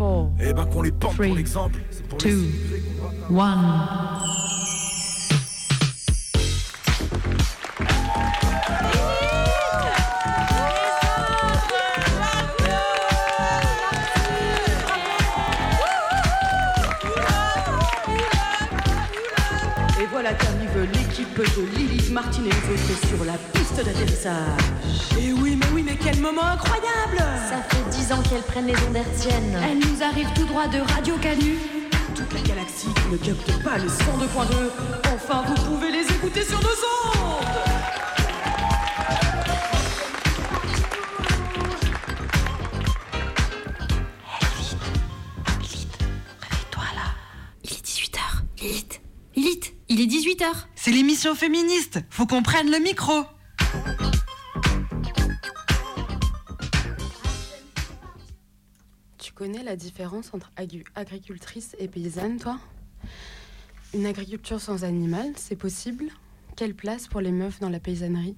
4, Eh ben qu'on les pente pour Three, l'exemple. C'est pour 2, les 1. Et voilà qu'arrive l'équipe de Lily, Martine et les autres sur la d'atterrissage. Et oui, mais oui, mais quel moment incroyable Ça fait dix ans qu'elles prennent les ondes hertziennes. Elle nous arrive tout droit de Radio Canu. Toute la galaxie ne capte pas le 102.2. Enfin, vous pouvez les écouter sur nos ondes Réveille-toi là. Il est 18h. Lilith. Lilith, il est 18h. C'est l'émission féministe. Faut qu'on prenne le micro. Connais la différence entre agricultrice et paysanne, toi? Une agriculture sans animal, c'est possible? Quelle place pour les meufs dans la paysannerie?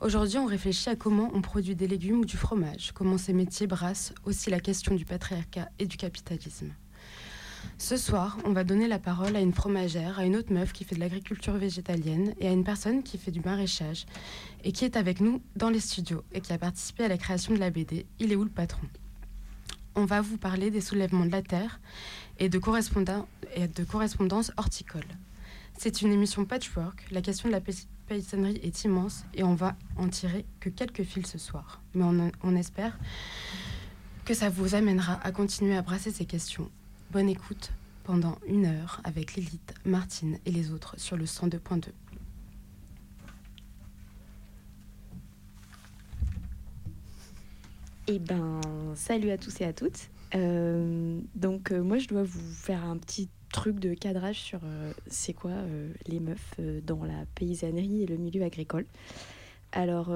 Aujourd'hui, on réfléchit à comment on produit des légumes ou du fromage, comment ces métiers brassent aussi la question du patriarcat et du capitalisme. Ce soir, on va donner la parole à une fromagère, à une autre meuf qui fait de l'agriculture végétalienne et à une personne qui fait du maraîchage et qui est avec nous dans les studios et qui a participé à la création de la BD Il est où le patron? On va vous parler des soulèvements de la Terre et de, et de correspondance horticole. C'est une émission patchwork, la question de la pay- paysannerie est immense et on va en tirer que quelques fils ce soir. Mais on, on espère que ça vous amènera à continuer à brasser ces questions. Bonne écoute pendant une heure avec Lilith, Martine et les autres sur le 102.2. Eh ben, salut à tous et à toutes. Euh, donc, euh, moi, je dois vous faire un petit truc de cadrage sur euh, c'est quoi les meufs dans la paysannerie et le milieu agricole. Alors,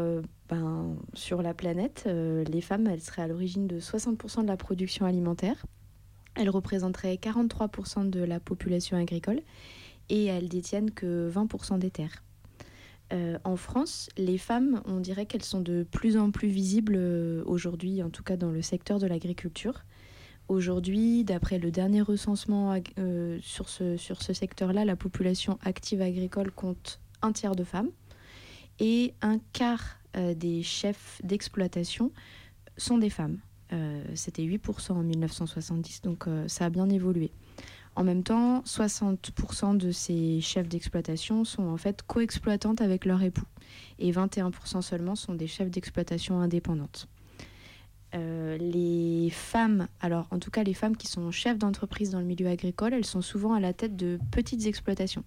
ben, sur la planète, les femmes, elles seraient à l'origine de 60% de la production alimentaire. Elles représenteraient 43% de la population agricole et elles détiennent que 20% des terres. Euh, en France, les femmes, on dirait qu'elles sont de plus en plus visibles euh, aujourd'hui, en tout cas dans le secteur de l'agriculture. Aujourd'hui, d'après le dernier recensement euh, sur ce, secteur-là, la population active agricole compte un tiers de femmes et un quart des chefs d'exploitation sont des femmes. C'était 8% en 1970, donc ça a bien évolué. En même temps, 60% de ces chefs d'exploitation sont en fait co-exploitantes avec leur époux et 21% seulement sont des chefs d'exploitation indépendantes. Euh, les femmes, alors en tout cas les femmes qui sont chefs d'entreprise dans le milieu agricole, elles sont souvent à la tête de petites exploitations.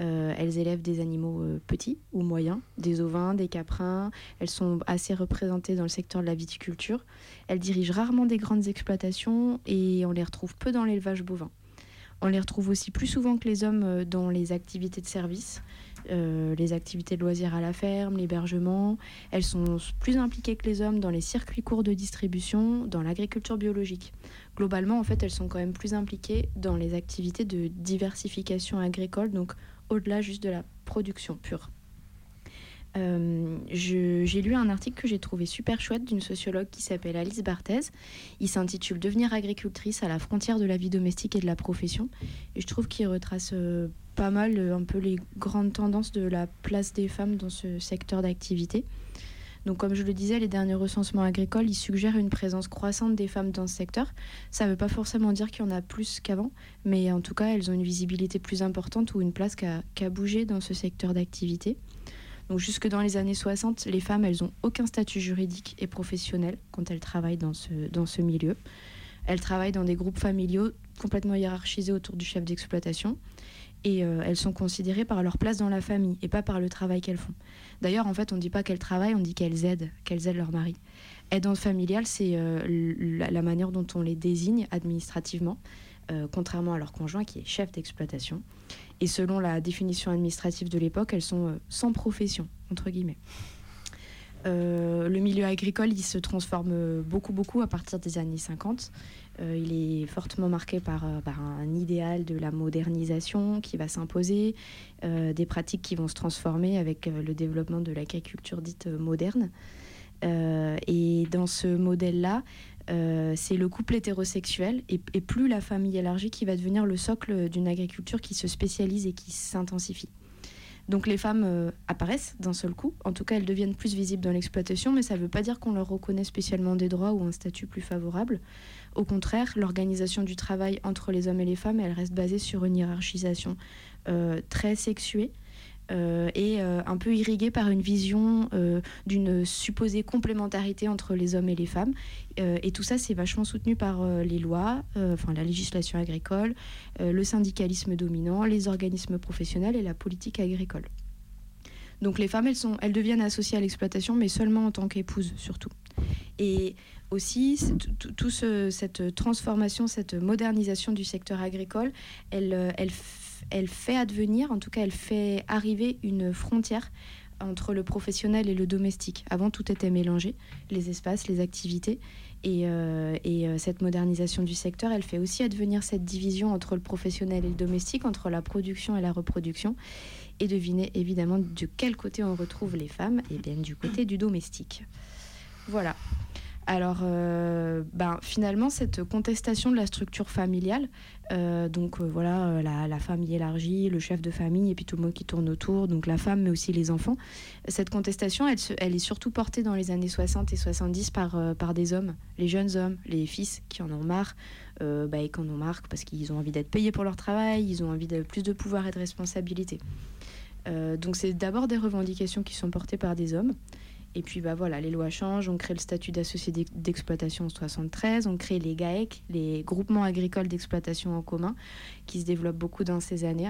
Euh, elles élèvent des animaux euh, petits ou moyens, des ovins, des caprins. Elles sont assez représentées dans le secteur de la viticulture. Elles dirigent rarement des grandes exploitations et on les retrouve peu dans l'élevage bovin. On les retrouve aussi plus souvent que les hommes euh, dans les activités de service, euh, les activités de loisirs à la ferme, l'hébergement. Elles sont plus impliquées que les hommes dans les circuits courts de distribution, dans l'agriculture biologique. Globalement, en fait, elles sont quand même plus impliquées dans les activités de diversification agricole, donc au-delà juste de la production pure. Euh, j'ai lu un article que j'ai trouvé super chouette d'une sociologue qui s'appelle Alice Barthez. Il s'intitule Devenir agricultrice à la frontière de la vie domestique et de la profession. Et je trouve qu'il retrace euh, pas mal euh, un peu les grandes tendances de la place des femmes dans ce secteur d'activité. Donc comme je le disais, les derniers recensements agricoles, ils suggèrent une présence croissante des femmes dans ce secteur. Ça ne veut pas forcément dire qu'il y en a plus qu'avant, mais en tout cas, elles ont une visibilité plus importante ou une place qui a, bougé dans ce secteur d'activité. Jusque dans les années 60, les femmes, elles n'ont aucun statut juridique et professionnel quand elles travaillent dans ce, dans ce milieu. Elles travaillent dans des groupes familiaux complètement hiérarchisés autour du chef d'exploitation et euh, elles sont considérées par leur place dans la famille et pas par le travail qu'elles font. D'ailleurs, en fait, on ne dit pas qu'elles travaillent, on dit qu'elles aident, qu'elles aident leur mari. Aidante familiale, c'est euh, la manière dont on les désigne administrativement, euh, contrairement à leur conjoint qui est chef d'exploitation. Et selon la définition administrative de l'époque, elles sont euh, sans profession, entre guillemets. Euh, le milieu agricole, il se transforme beaucoup, beaucoup à partir des années 50. Euh, il est fortement marqué par, par un idéal de la modernisation qui va s'imposer, des pratiques qui vont se transformer avec le développement de l'agriculture dite moderne. Et dans ce modèle-là, c'est le couple hétérosexuel et, et, plus la famille élargie qui va devenir le socle d'une agriculture qui se spécialise et qui s'intensifie. Donc les femmes euh, apparaissent d'un seul coup, en tout cas elles deviennent plus visibles dans l'exploitation, mais ça ne veut pas dire qu'on leur reconnaît spécialement des droits ou un statut plus favorable. Au contraire, l'organisation du travail entre les hommes et les femmes, elle reste basée sur une hiérarchisation euh, très sexuée euh, et euh, un peu irrigué par une vision euh, d'une supposée complémentarité entre les hommes et les femmes. et tout ça, c'est vachement soutenu par les lois, enfin la législation agricole, le syndicalisme dominant, les organismes professionnels et la politique agricole. Donc les femmes, elles, sont, elles deviennent associées à l'exploitation, mais seulement en tant qu'épouses surtout. Et aussi, toute cette transformation, cette modernisation du secteur agricole, elle, elle elle fait advenir, en tout cas elle fait arriver une frontière entre le professionnel et le domestique. Avant, tout était mélangé, les espaces, les activités. Et, euh, euh, cette modernisation du secteur, elle fait aussi advenir cette division entre le professionnel et le domestique, entre la production et la reproduction. Et devinez évidemment de quel côté on retrouve les femmes Et bien du côté du domestique. Voilà. Alors, euh, ben, finalement, cette contestation de la structure familiale, euh, donc euh, voilà, la, famille élargie, le chef de famille, et puis tout le monde qui tourne autour, donc la femme, mais aussi les enfants, cette contestation, elle, est surtout portée dans les années 60 et 70 par, par des hommes, les jeunes hommes, les fils qui en ont marre, bah, et qui en ont marre parce qu'ils ont envie d'être payés pour leur travail, ils ont envie de plus de pouvoir et de responsabilité. donc c'est d'abord des revendications qui sont portées par des hommes. Et puis bah voilà, les lois changent, on crée le statut d'associé d'exploitation en 73, on crée les GAEC, les groupements agricoles d'exploitation en commun, qui se développent beaucoup dans ces années.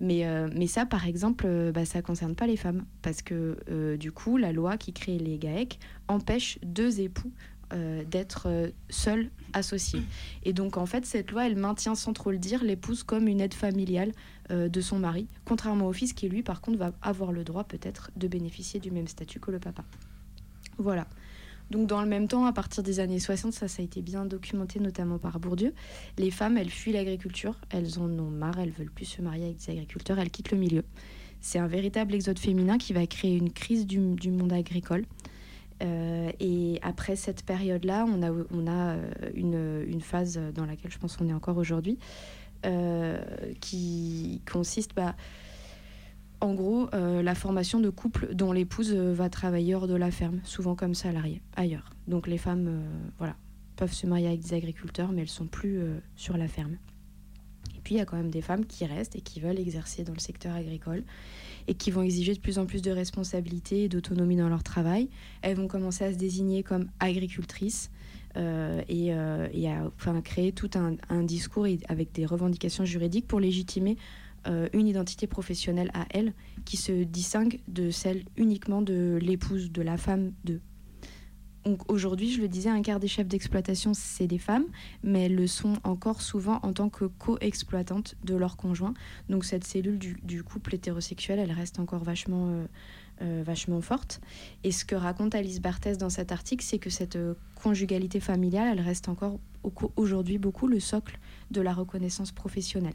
Mais, euh, mais ça, par exemple, euh, bah, ça ne concerne pas les femmes, parce que euh, du coup, la loi qui crée les GAEC empêche deux époux d'être seuls associés. Et donc, en fait, cette loi, elle maintient sans trop le dire l'épouse comme une aide familiale euh, de son mari, contrairement au fils qui, lui, par contre, va avoir le droit peut-être de bénéficier du même statut que le papa. Voilà. Donc dans le même temps, à partir des années 60, ça, ça a été bien documenté, notamment par Bourdieu, les femmes, elles fuient l'agriculture, elles en ont marre, elles veulent plus se marier avec des agriculteurs, elles quittent le milieu. C'est un véritable exode féminin qui va créer une crise du, monde agricole. Euh, et après cette période-là, on a, on a euh, une, une, phase dans laquelle je pense qu'on est encore aujourd'hui, euh, qui consiste bah, en gros euh, la formation de couples dont l'épouse va travailler hors de la ferme, souvent comme salariée, ailleurs. Donc les femmes voilà, peuvent se marier avec des agriculteurs, mais elles sont plus sur la ferme. Et puis il y a quand même des femmes qui restent et qui veulent exercer dans le secteur agricole et qui vont exiger de plus en plus de responsabilités et d'autonomie dans leur travail. Elles vont commencer à se désigner comme agricultrices euh, et, euh, a enfin, créé tout un, discours avec des revendications juridiques pour légitimer euh, une identité professionnelle à elle qui se distingue de celle uniquement de l'épouse, de la femme de. Donc aujourd'hui, je le disais, un quart des chefs d'exploitation, c'est des femmes, mais elles le sont encore souvent en tant que co-exploitantes de leur conjoint. Donc cette cellule du, couple hétérosexuel, elle reste encore vachement euh, vachement forte. Et ce que raconte Alice Barthès dans cet article, c'est que cette euh, conjugalité familiale, elle reste encore aujourd'hui beaucoup le socle de la reconnaissance professionnelle.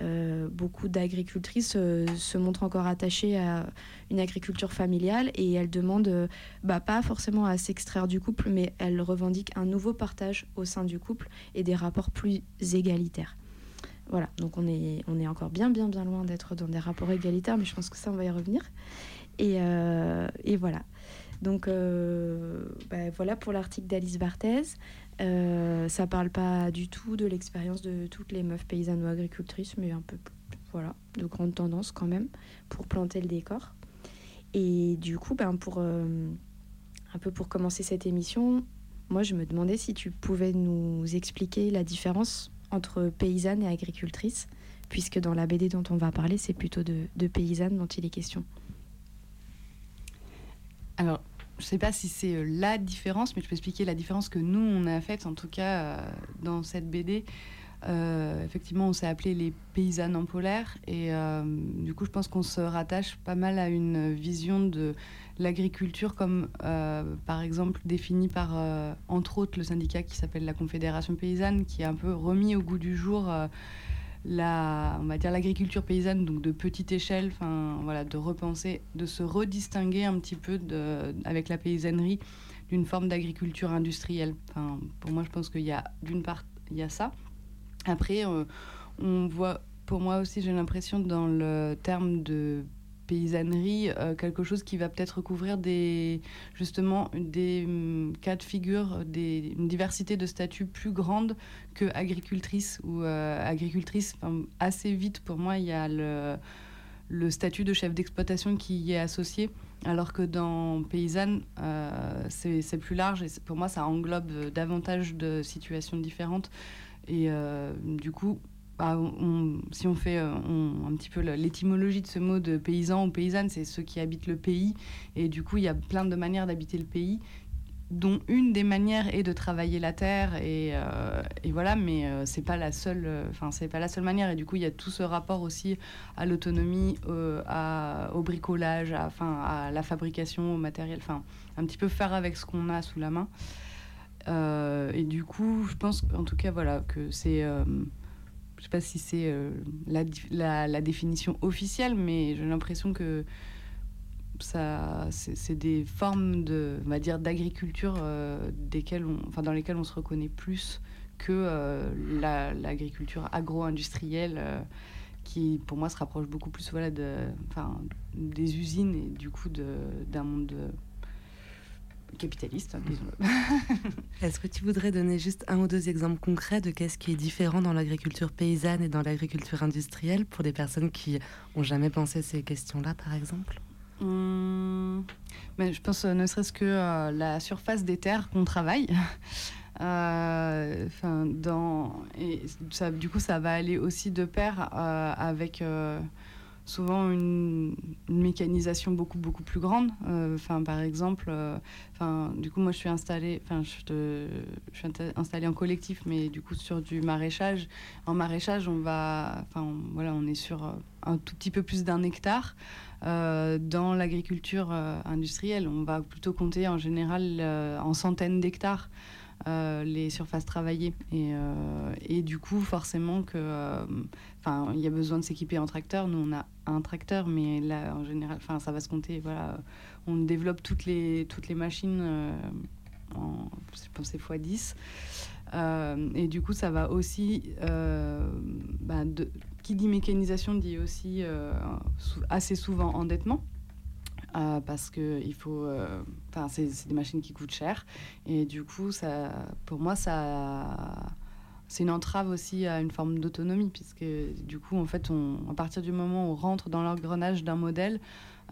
Euh, beaucoup d'agricultrices se montrent encore attachées à une agriculture familiale et elles demandent, bah, pas forcément à s'extraire du couple, mais elles revendiquent un nouveau partage au sein du couple et des rapports plus égalitaires. Voilà, donc on est, on est encore bien, bien, bien loin d'être dans des rapports égalitaires, mais je pense que ça, on va y revenir. Et, euh, voilà. Donc euh, bah, voilà pour l'article d'Alice Barthez. Euh, ça parle pas du tout de l'expérience de toutes les meufs paysannes ou agricultrices, mais un peu voilà, de grandes tendances quand même pour planter le décor. Et du coup, ben, pour, euh, un peu pour commencer cette émission, moi je me demandais si tu pouvais nous expliquer la différence entre paysanne et agricultrice, puisque dans la BD dont on va parler, c'est plutôt de, de paysanne dont il est question. Alors, je ne sais pas si c'est euh, la différence, mais je peux expliquer la différence que nous, on a faite, en tout cas, euh, dans cette BD. Euh, effectivement, on s'est appelé les paysannes en polaire. Et du coup, je pense qu'on se rattache pas mal à une vision de l'agriculture comme, par exemple, définie par, entre autres, le syndicat qui s'appelle la Confédération paysanne, qui a un peu remis au goût du jour la, on va dire l'agriculture paysanne, donc de petite échelle, enfin voilà, de repenser, de se redistinguer un petit peu de, avec la paysannerie d'une forme d'agriculture industrielle. Enfin, pour moi, je pense qu'il y a d'une part, il y a ça. Après, on voit, pour moi aussi, j'ai l'impression dans le terme de paysannerie, quelque chose qui va peut-être recouvrir des, justement des hum, cas de figure, des, une diversité de statuts plus grande que agricultrice ou agricultrice. assez vite, pour moi, il y a le le statut de chef d'exploitation qui y est associé, alors que dans paysanne, euh, c'est plus large et pour moi, ça englobe davantage de situations différentes. Et euh, du coup, bah, si on fait euh, un petit peu l'étymologie de ce mot de paysan ou paysanne, c'est ceux qui habitent le pays. Et du coup, il y a plein de manières d'habiter le pays dont une des manières est de travailler la terre et, euh, voilà mais euh, c'est pas la seule euh, enfin c'est pas la seule manière et du coup il y a tout ce rapport aussi à l'autonomie au bricolage à, enfin à la fabrication au matériel enfin un petit peu faire avec ce qu'on a sous la main et du coup je pense en tout cas voilà que c'est je sais pas si c'est la, la, définition officielle mais j'ai l'impression que ça, c'est des formes de, on va dire, d'agriculture euh, enfin, dans lesquelles on se reconnaît plus que euh, l'agriculture agro-industrielle euh, qui, pour moi, se rapproche beaucoup plus voilà, enfin, des usines et du coup d'un monde capitaliste, hein, disons-le. Est-ce que tu voudrais donner juste un ou deux exemples concrets de qu'est-ce qui est différent dans l'agriculture paysanne et dans l'agriculture industrielle pour des personnes qui ont jamais pensé ces questions-là, par exemple? Hum, mais je pense euh, ne serait-ce que euh, la surface des terres qu'on travaille. Euh, enfin, dans et ça, du coup, ça va aller aussi de pair avec souvent une, mécanisation beaucoup beaucoup plus grande. Enfin, par exemple, enfin, du coup, moi, je suis installée, enfin, je, suis installée en collectif, mais du coup sur du maraîchage. En maraîchage, on va, enfin, voilà, on est sur un tout petit peu plus d'un hectare. Euh, dans l'agriculture euh, industrielle, on va plutôt compter en général euh, en centaines d'hectares. les surfaces travaillées et, et, du coup forcément que enfin il y a besoin de s'équiper en tracteur nous on a un tracteur mais là en général enfin ça va se compter voilà. On développe toutes les toutes les machines en je pense x 10 et du coup ça va aussi bah, de, qui dit mécanisation dit aussi euh, assez souvent endettement. Euh, parce que il faut, euh, enfin, c'est des machines qui coûtent cher. Et du coup, ça, pour moi, ça, c'est une entrave aussi à une forme d'autonomie puisque du coup, en fait, on, à partir du moment où on rentre dans l'engrenage d'un modèle,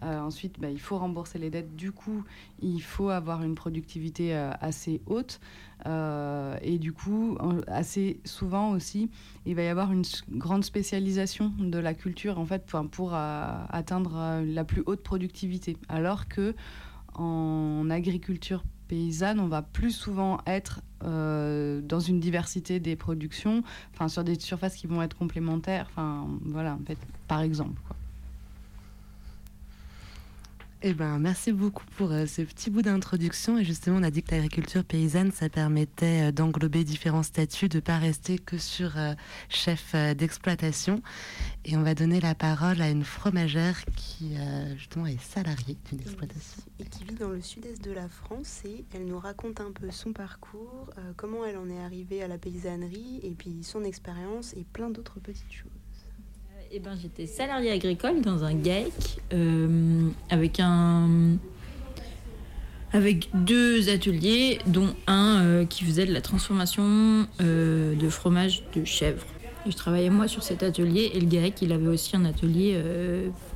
euh, ensuite, bah, il faut rembourser les dettes. Du coup, il faut avoir une productivité euh, assez haute. Euh, et du coup, assez souvent aussi, il va y avoir une grande spécialisation de la culture en fait pour, pour atteindre la plus haute productivité. Alors que en agriculture paysanne, on va plus souvent être dans une diversité des productions, enfin sur des surfaces qui vont être complémentaires. Enfin voilà, en fait, par exemple. Eh ben, merci beaucoup pour euh, ce petit bout d'introduction. Et justement, on a dit que l'agriculture paysanne, ça permettait euh, d'englober différents statuts, de ne pas rester que sur euh, chef d'exploitation. Et on va donner la parole à une fromagère qui, justement, est salariée d'une exploitation. Et qui vit dans le sud-est de la France. Et elle nous raconte un peu son parcours, comment elle en est arrivée à la paysannerie, et puis son expérience et plein d'autres petites choses. Eh ben, j'étais salarié agricole dans un GAEC euh, avec un avec deux ateliers, dont un euh, qui faisait de la transformation euh, de fromage de chèvre. Je travaillais moi sur cet atelier et le GAEC, il avait aussi un atelier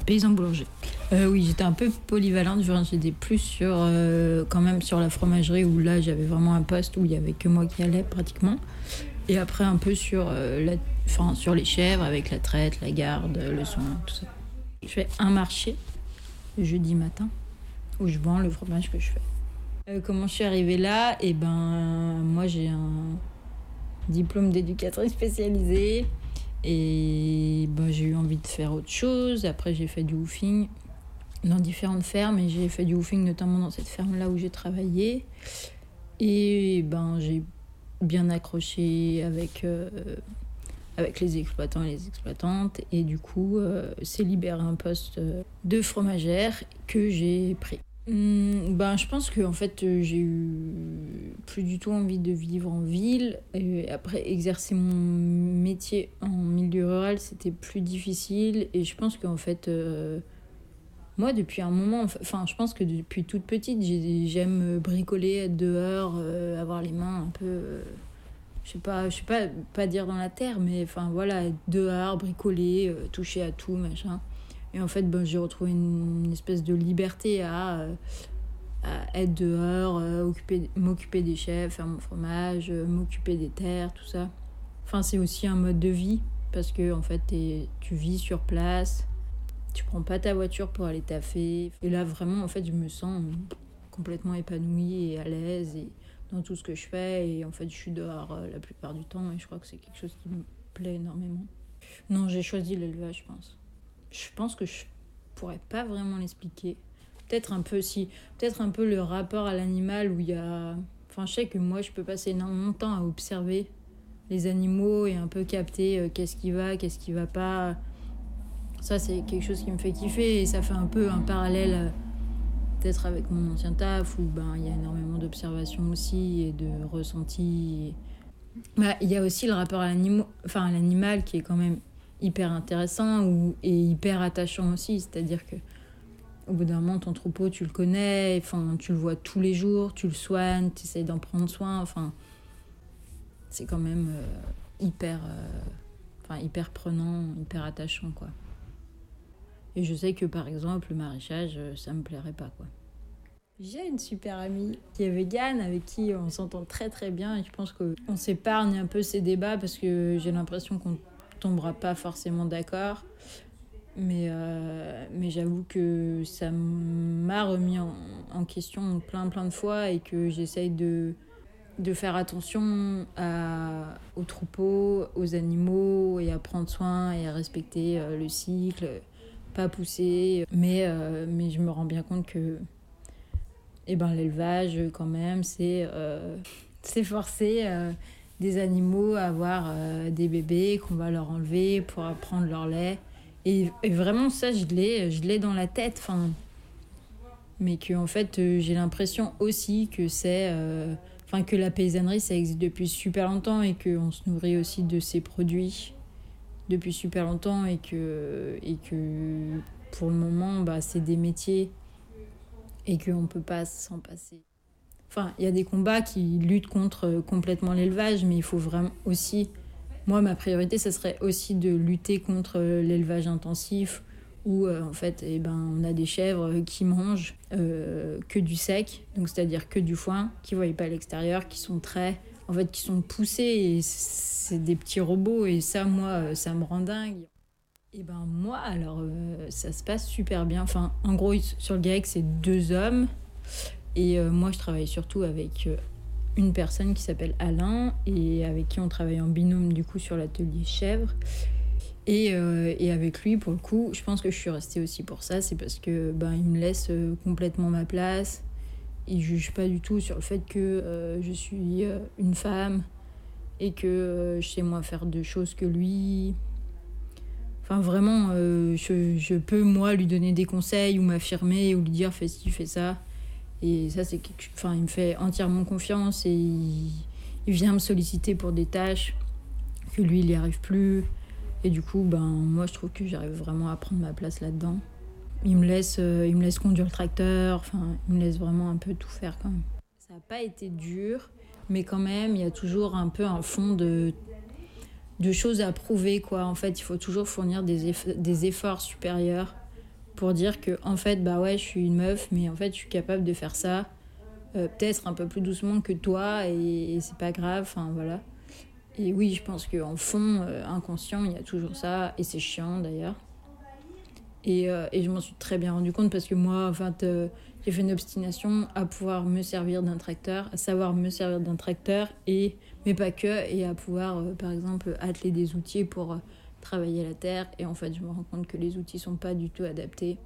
paysan boulanger. oui, j'étais un peu polyvalente, j'étais plus sur quand même sur la fromagerie où là j'avais vraiment un poste où il y avait que moi qui allais pratiquement. Et après un peu sur la sur les chèvres avec la traite, la garde, le soin, tout ça. Je fais un marché le jeudi matin où je vends le fromage que je fais. Euh, comment je suis arrivée là? Eh ben, moi j'ai un diplôme d'éducatrice spécialisée et ben, j'ai eu envie de faire autre chose. Après, j'ai fait du woofing dans différentes fermes et j'ai fait du woofing notamment dans cette ferme là où j'ai travaillé. Et ben, j'ai bien accroché avec euh, avec les exploitants et les exploitantes. Et du coup, euh, c'est libéré un poste de fromagère que j'ai pris. Hmm, ben, je pense que en fait euh, j'ai eu plus du tout envie de vivre en ville. Et après exercer mon métier en milieu rural, c'était plus difficile. Et je pense qu'en fait, euh, moi depuis un moment, enfin je pense que depuis toute petite, j'aime bricoler, être dehors, euh, avoir les mains un peu, je sais pas, je sais pas, pas dire dans la terre, mais enfin voilà, dehors, bricoler, toucher à tout, machin. Et en fait, ben, j'ai retrouvé une, espèce de liberté à, euh, à être dehors, euh, m'occuper des chefs, faire mon fromage, euh, m'occuper des terres, tout ça. Enfin, c'est aussi un mode de vie parce que en fait, tu vis sur place, tu prends pas ta voiture pour aller taffer. Et là, vraiment, en fait, je me sens complètement épanouie et à l'aise dans tout ce que je fais. Et en fait, je suis dehors la plupart du temps et je crois que c'est quelque chose qui me plaît énormément. Non, j'ai choisi l'élevage, je pense je pense que je pourrais pas vraiment l'expliquer. Peut-être un peu si, peut-être un peu le rapport à l'animal où il y a, enfin je sais que moi je peux passer énormément de temps à observer les animaux et un peu capter euh, qu'est-ce qui va, qu'est-ce qui va pas. Ça c'est quelque chose qui me fait kiffer et ça fait un peu un parallèle euh, peut-être avec mon ancien taf où ben il y a énormément d'observation aussi et de ressenti. Bah, il y a aussi le rapport à l'animal, enfin qui est quand même hyper intéressant ou, et hyper attachant aussi. C'est-à-dire que au bout d'un moment, ton troupeau, tu le connais, enfin, tu le vois tous les jours, tu le soignes, tu essayes d'en prendre soin. Enfin, c'est quand même euh, hyper, euh, enfin, hyper prenant, hyper attachant, quoi. Et je sais que par exemple, le maraîchage, euh, ça me plairait pas, quoi. J'ai une super amie qui est végane, avec qui on s'entend très très bien et je pense qu'on s'épargne un peu ces débats parce que j'ai l'impression qu'on tombera pas forcément d'accord. Mais, euh, mais j'avoue que ça m'a remis en, question plein plein de fois et que j'essaye de, de faire attention à, aux troupeaux, aux animaux et à prendre soin et à respecter euh, le cycle, pas pousser. Mais, euh, mais je me rends bien compte que et eh ben, l'élevage, quand même, c'est c'est forcé des animaux à avoir euh, des bébés qu'on va leur enlever pour prendre leur lait. Et, vraiment, ça, je l'ai, dans la tête. Enfin, mais que en fait, euh, j'ai l'impression aussi que c'est. Euh, enfin, que la paysannerie, ça existe depuis super longtemps et qu'on se nourrit aussi de ces produits depuis super longtemps et que, et que pour le moment, bah, c'est des métiers et qu'on ne peut pas s'en passer. Enfin, il y a des combats qui luttent contre euh, complètement l'élevage, mais il faut vraiment aussi. Moi, ma priorité, ce serait aussi de lutter contre euh, l'élevage intensif, où euh, en fait, eh ben, on a des chèvres qui mangent que du sec, donc c'est-à-dire que du foin, qui ne voient pas l'extérieur, qui sont très. En fait, qui sont poussés, et c'est des petits robots, et ça, moi, ça me rend dingue. Et ben moi, alors, ça se passe super bien. Enfin, en gros, sur le GAEC, c'est deux hommes et euh, moi, je travaille surtout avec euh, une personne qui s'appelle Alain et avec qui on travaille en binôme du coup sur l'atelier chèvre. Et, euh, et, avec lui, pour le coup, je pense que je suis restée aussi pour ça. C'est parce que ben, il me laisse complètement ma place. Il juge pas du tout sur le fait que je suis une femme et que je sais moins faire de choses que lui. Enfin, vraiment, je, je, peux, moi, lui donner des conseils ou m'affirmer ou lui dire fais ci, fais ça. Et ça, c'est enfin, il me fait entièrement confiance et il, vient me solliciter pour des tâches que lui, il n'y arrive plus. Et du coup, ben, moi, je trouve que j'arrive vraiment à prendre ma place là-dedans. Il me laisse, euh, il me laisse conduire le tracteur, enfin, il me laisse vraiment un peu tout faire quand même. Ça n'a pas été dur, mais quand même, il y a toujours un peu un fond de, de choses à prouver, quoi. En fait, il faut toujours fournir des, des efforts supérieurs pour dire que en fait bah ouais je suis une meuf mais en fait je suis capable de faire ça euh, peut-être un peu plus doucement que toi et, c'est pas grave enfin voilà et oui je pense qu'en fond euh, inconscient il y a toujours ça et c'est chiant d'ailleurs et, euh, et, je m'en suis très bien rendu compte parce que moi enfin j'ai fait une obstination à pouvoir me servir d'un tracteur à savoir me servir d'un tracteur et mais pas que et à pouvoir par exemple atteler des outils pour travailler la terre. Et en fait je me rends compte que les outils sont pas du tout adaptés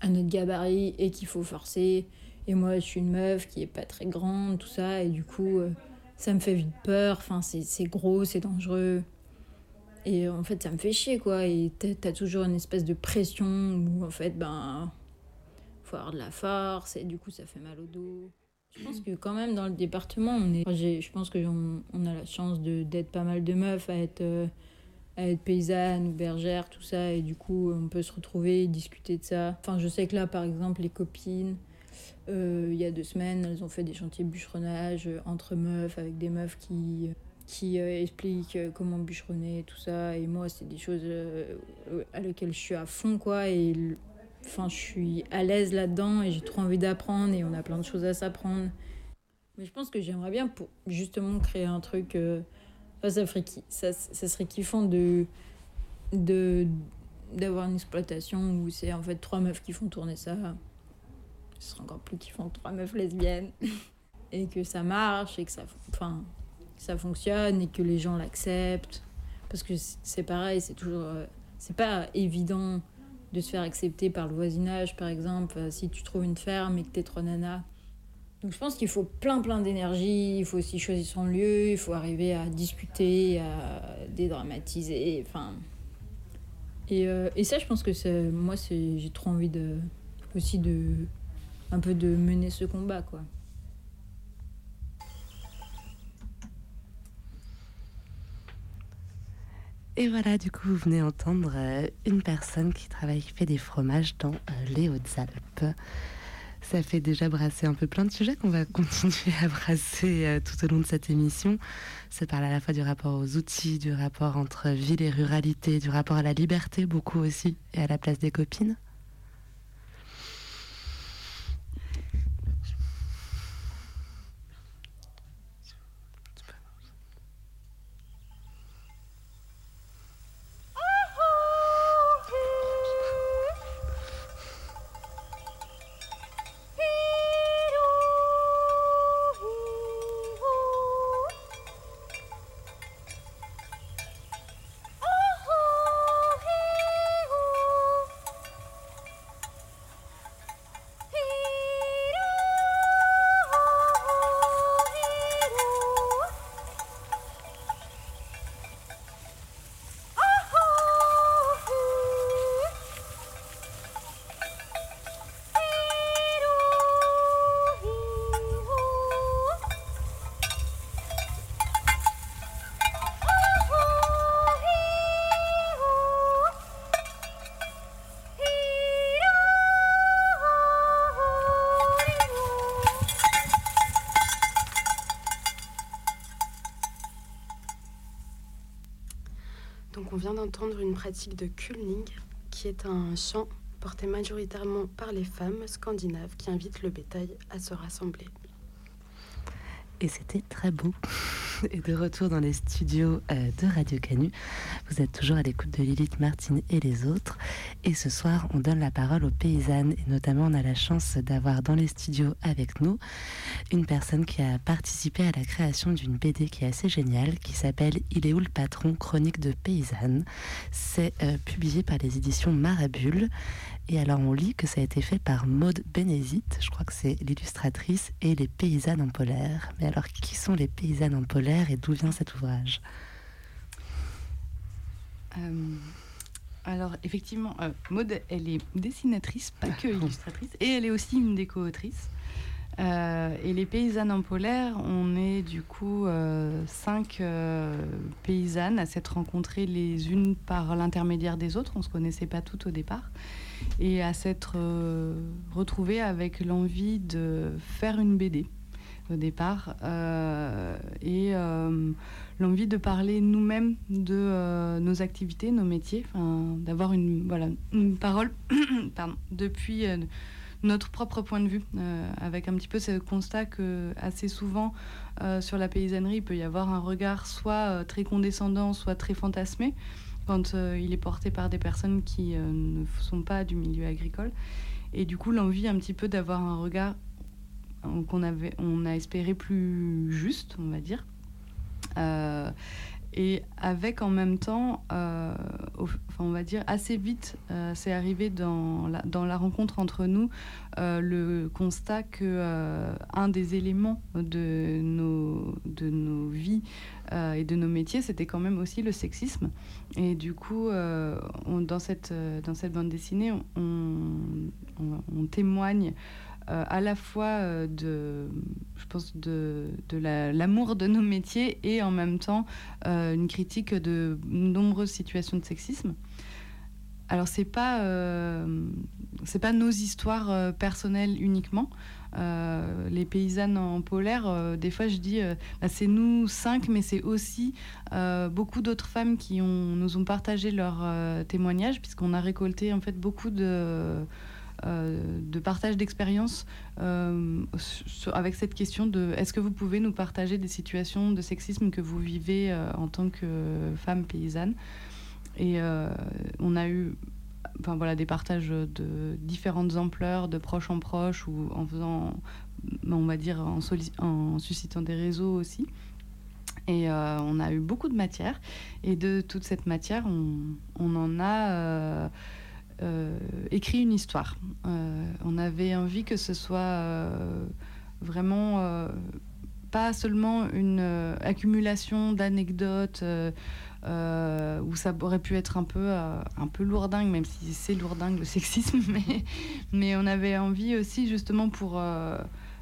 à notre gabarit et qu'il faut forcer. Et moi je suis une meuf qui est pas très grande tout ça. Et du coup euh, ça me fait vite peur. Enfin c'est gros c'est dangereux et en fait ça me fait chier quoi et t'as as toujours une espèce de pression où en fait ben faut avoir de la force et du coup ça fait mal au dos. Je pense que quand même dans le département, on est, je pense qu'on on a la chance d'être pas mal de meufs à être, euh, à être paysannes ou bergères, tout ça, et du coup on peut se retrouver, discuter de ça. Enfin, je sais que là, par exemple, les copines, euh, il y a deux semaines, elles ont fait des chantiers bûcheronnage entre meufs, avec des meufs qui, qui euh, expliquent comment bûcheronner, tout ça. Et moi, c'est des choses à lesquelles je suis à fond, quoi. Et Enfin, je suis à l'aise là-dedans et j'ai trop envie d'apprendre et on a plein de choses à s'apprendre. Mais je pense que j'aimerais bien pour justement créer un truc. Euh, ça, ferait ça, ça serait kiffant de d'avoir une exploitation où c'est en fait trois meufs qui font tourner ça. Ce serait encore plus kiffant trois meufs lesbiennes. et que ça marche et que ça, enfin, ça fonctionne et que les gens l'acceptent. Parce que c'est pareil, c'est toujours. Euh, c'est pas évident de se faire accepter par le voisinage, par exemple, euh, si tu trouves une ferme et que t'es trois nanas. Donc je pense qu'il faut plein plein d'énergie, il faut aussi choisir son lieu, il faut arriver à discuter, à dédramatiser, enfin... Et, euh, et ça, je pense que c'est, moi, c'est, j'ai trop envie de, aussi de, un peu de mener ce combat, quoi. Et voilà, du coup, vous venez entendre euh, une personne qui travaille, qui fait des fromages dans euh, les Hautes-Alpes. Ça fait déjà brasser un peu plein de sujets qu'on va continuer à brasser euh, tout au long de cette émission. Ça parle à la fois du rapport aux outils, du rapport entre ville et ruralité, du rapport à la liberté beaucoup aussi, et à la place des copines. D'entendre une pratique de kulning, qui est un chant porté majoritairement par les femmes scandinaves qui invitent le bétail à se rassembler. Et c'était très beau. Et de retour dans les studios euh, de Radio Canu. Vous êtes toujours à l'écoute de Lilith, Martine et les autres. Et ce soir, on donne la parole aux paysannes. Et notamment, on a la chance d'avoir dans les studios avec nous une personne qui a participé à la création d'une BD qui est assez géniale, qui s'appelle Il est où le patron? Chronique de paysannes. C'est euh, publié par les éditions Marabule. Et alors, on lit que ça a été fait par Maude Bénézite, je crois que c'est l'illustratrice, et les paysannes en polaire. Mais alors, qui sont les paysannes en polaire et d'où vient cet ouvrage? Euh, alors, effectivement, euh, Maud, elle est dessinatrice, pas que illustratrice, et elle est aussi une des co-autrices. Euh, et les paysannes en polaire, on est du coup euh, cinq paysannes à s'être rencontrées les unes par l'intermédiaire des autres. On ne se connaissait pas toutes au départ. Et à s'être retrouvées avec l'envie de faire une BD au départ. et l'envie de parler nous-mêmes de euh, nos activités, nos métiers, d'avoir une, voilà, une parole pardon, depuis euh, notre propre point de vue, euh, avec un petit peu ce constat que assez souvent sur la paysannerie, il peut y avoir un regard soit très condescendant, soit très fantasmé quand il est porté par des personnes qui ne sont pas du milieu agricole. Et du coup, l'envie un petit peu d'avoir un regard qu'on avait, on a espéré plus juste, on va dire, euh, Et avec en même temps, euh, enfin, on va dire assez vite, euh, c'est arrivé dans la, rencontre entre nous euh, le constat que un des éléments de nos, de nos vies et de nos métiers, c'était quand même aussi le sexisme. Et du coup, dans, cette, dans cette bande dessinée, on, témoigne à la fois euh, de, je pense, de, de l'amour de nos métiers et en même temps euh, une critique de nombreuses situations de sexisme. Alors c'est pas c'est pas nos histoires personnelles uniquement. les paysannes en polaire, des fois je dis bah, c'est nous cinq, mais c'est aussi beaucoup d'autres femmes qui nous ont partagé leurs témoignages puisqu'on a récolté en fait beaucoup de euh, de partage d'expérience euh, avec cette question de est-ce que vous pouvez nous partager des situations de sexisme que vous vivez euh, en tant que femme paysanne? Et on a eu enfin, voilà, des partages de différentes ampleurs, de proche en proche, ou en faisant, on va dire, en, suscitant des réseaux aussi. Et on a eu beaucoup de matière. Et de toute cette matière, on, on en a euh, écrit une histoire. Euh, on avait envie que ce soit euh, vraiment pas seulement une accumulation d'anecdotes où ça aurait pu être un peu, un peu lourdingue, même si c'est lourdingue le sexisme, mais, on avait envie aussi justement pour,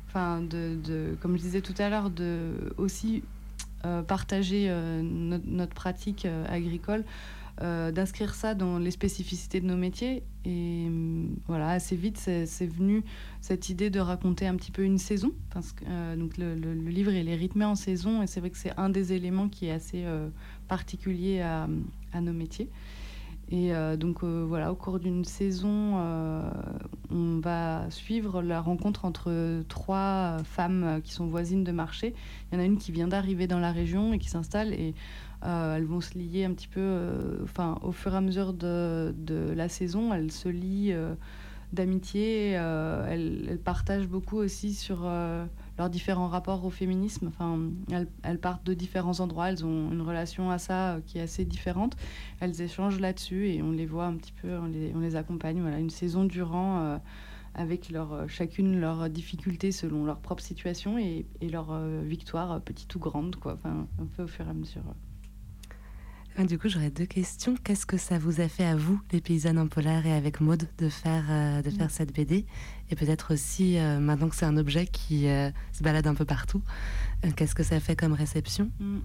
enfin, de, de, comme je disais tout à l'heure, de aussi partager notre, pratique agricole euh, d'inscrire ça dans les spécificités de nos métiers. Et euh, voilà, assez vite, c'est venu cette idée de raconter un petit peu une saison. Parce que euh, donc le, livre, il est rythmé en saison et c'est vrai que c'est un des éléments qui est assez particulier à, nos métiers. Et donc voilà, au cours d'une saison, on va suivre la rencontre entre trois femmes qui sont voisines de marché. Il y en a une qui vient d'arriver dans la région et qui s'installe. Euh, elles vont se lier un petit peu, euh, enfin, au fur et à mesure de, la saison, elles se lient euh, d'amitié. Elles, partagent beaucoup aussi sur leurs différents rapports au féminisme. Enfin, elles, partent de différents endroits, elles ont une relation à ça qui est assez différente. Elles échangent là-dessus et on les voit un petit peu, on les, on les accompagne. Voilà, une saison durant avec leur, chacune leurs difficultés selon leur propre situation et, et leur victoire, petite ou grande, quoi. Enfin, un peu au fur et à mesure. Ah, du coup, j'aurais deux questions. Qu'est-ce que ça vous a fait à vous, les paysannes en polaire et avec Maude, de faire, euh, de faire mm. cette BD Et peut-être aussi, euh, maintenant que c'est un objet qui euh, se balade un peu partout, qu'est-ce que ça fait comme réception? Mm.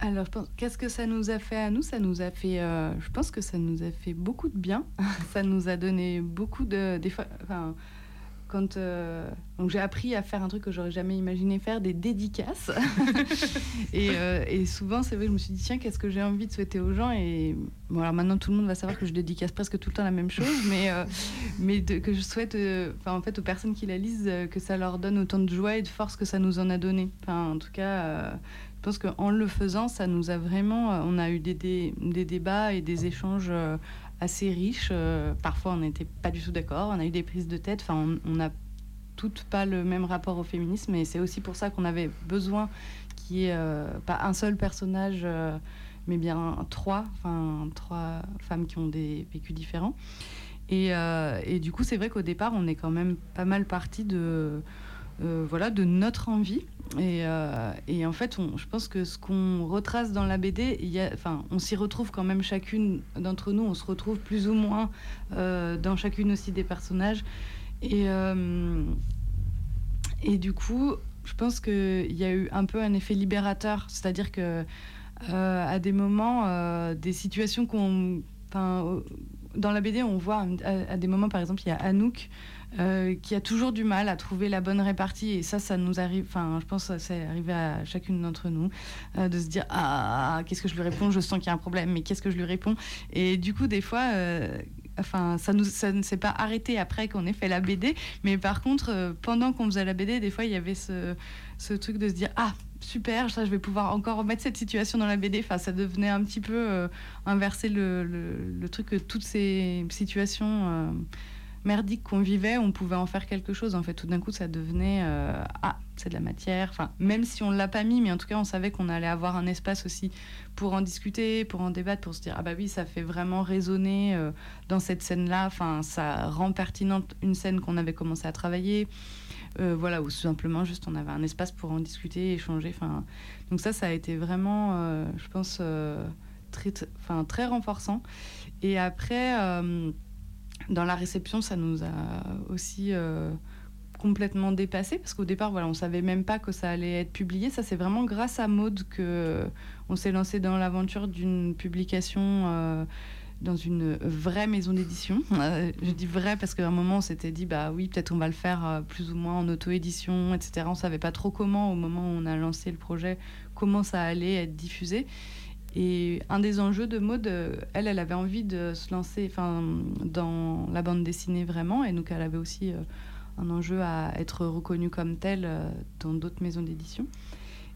Alors, qu'est-ce que ça nous a fait à nous? Ça nous a fait, je pense que ça nous a fait beaucoup de bien. ça nous a donné beaucoup de, des fois, enfin, quand euh, donc j'ai appris à faire un truc que j'aurais jamais imaginé faire, des dédicaces. Euh, et, souvent, c'est vrai, je me suis dit tiens, qu'est-ce que j'ai envie de souhaiter aux gens? Et bon, alors maintenant tout le monde va savoir que je dédicace presque tout le temps la même chose, mais euh, mais que je souhaite, enfin en fait, aux personnes qui la lisent, que ça leur donne autant de joie et de force que ça nous en a donné. Enfin, en tout cas. je pense qu'en le faisant, ça nous a vraiment. On a eu des, des, des débats et des échanges assez riche. Euh, parfois, on n'était pas du tout d'accord. On a eu des prises de tête. Enfin, on n'a toutes pas le même rapport au féminisme. Et c'est aussi pour ça qu'on avait besoin qu'il n'y ait euh, pas un seul personnage, euh, mais bien trois. Enfin, trois femmes qui ont des vécus différents. Et, et du coup, c'est vrai qu'au départ, on est quand même pas mal parti de, voilà, de notre envie. Euh, et, en fait, je pense que ce qu'on retrace dans la BD, il y a, enfin, on s'y retrouve quand même chacune d'entre nous, on se retrouve plus ou moins euh, dans chacune aussi des personnages. Et, euh, et du coup, je pense qu'il y a eu un peu un effet libérateur, c'est-à-dire que à des moments, des situations qu'on. Dans la BD, on voit à, à, des moments, par exemple, il y a Anouk euh, qui a toujours du mal à trouver la bonne répartie. Et ça, ça nous arrive, enfin, je pense que c'est arrivé à chacune d'entre nous, euh, de se dire Ah, qu'est-ce que je lui réponds? Je sens qu'il y a un problème, mais qu'est-ce que je lui réponds? Et du coup, des fois, euh, enfin, ça, ne s'est pas arrêté après qu'on ait fait la BD, mais par contre, pendant qu'on faisait la BD, des fois, il y avait ce, truc de se dire Ah, super, ça, je vais pouvoir encore remettre cette situation dans la BD. Enfin, ça devenait un petit peu inverser le, le, le, truc que toutes ces situations merdique qu'on vivait, on pouvait en faire quelque chose. En fait, tout d'un coup, ça devenait ah, c'est de la matière. Enfin, même si on l'a pas mis, mais en tout cas, on savait qu'on allait avoir un espace aussi pour en discuter, pour en débattre, pour se dire ah bah oui, ça fait vraiment résonner dans cette scène-là. Enfin, ça rend pertinente une scène qu'on avait commencé à travailler. Euh, voilà, ou simplement juste on avait un espace pour en discuter, échanger. Enfin, donc ça, ça a été vraiment, euh, je pense, euh, très, enfin, très renforçant. Et après, dans la réception, ça nous a aussi complètement dépassé parce qu'au départ voilà on savait même pas que ça allait être publié ça c'est vraiment grâce à Maude que on s'est lancé dans l'aventure d'une publication dans une vraie maison d'édition. Euh, je dis vrai parce qu'à un moment, on s'était dit, bah oui, peut-être on va le faire euh, plus ou moins en auto-édition, etc. On savait pas trop comment, au moment où on a lancé le projet, comment ça allait être diffusé. Et un des enjeux de Maud, euh, elle, elle avait envie de se lancer enfin, dans la bande dessinée vraiment, et donc elle avait aussi un enjeu à être reconnue comme telle dans d'autres maisons d'édition.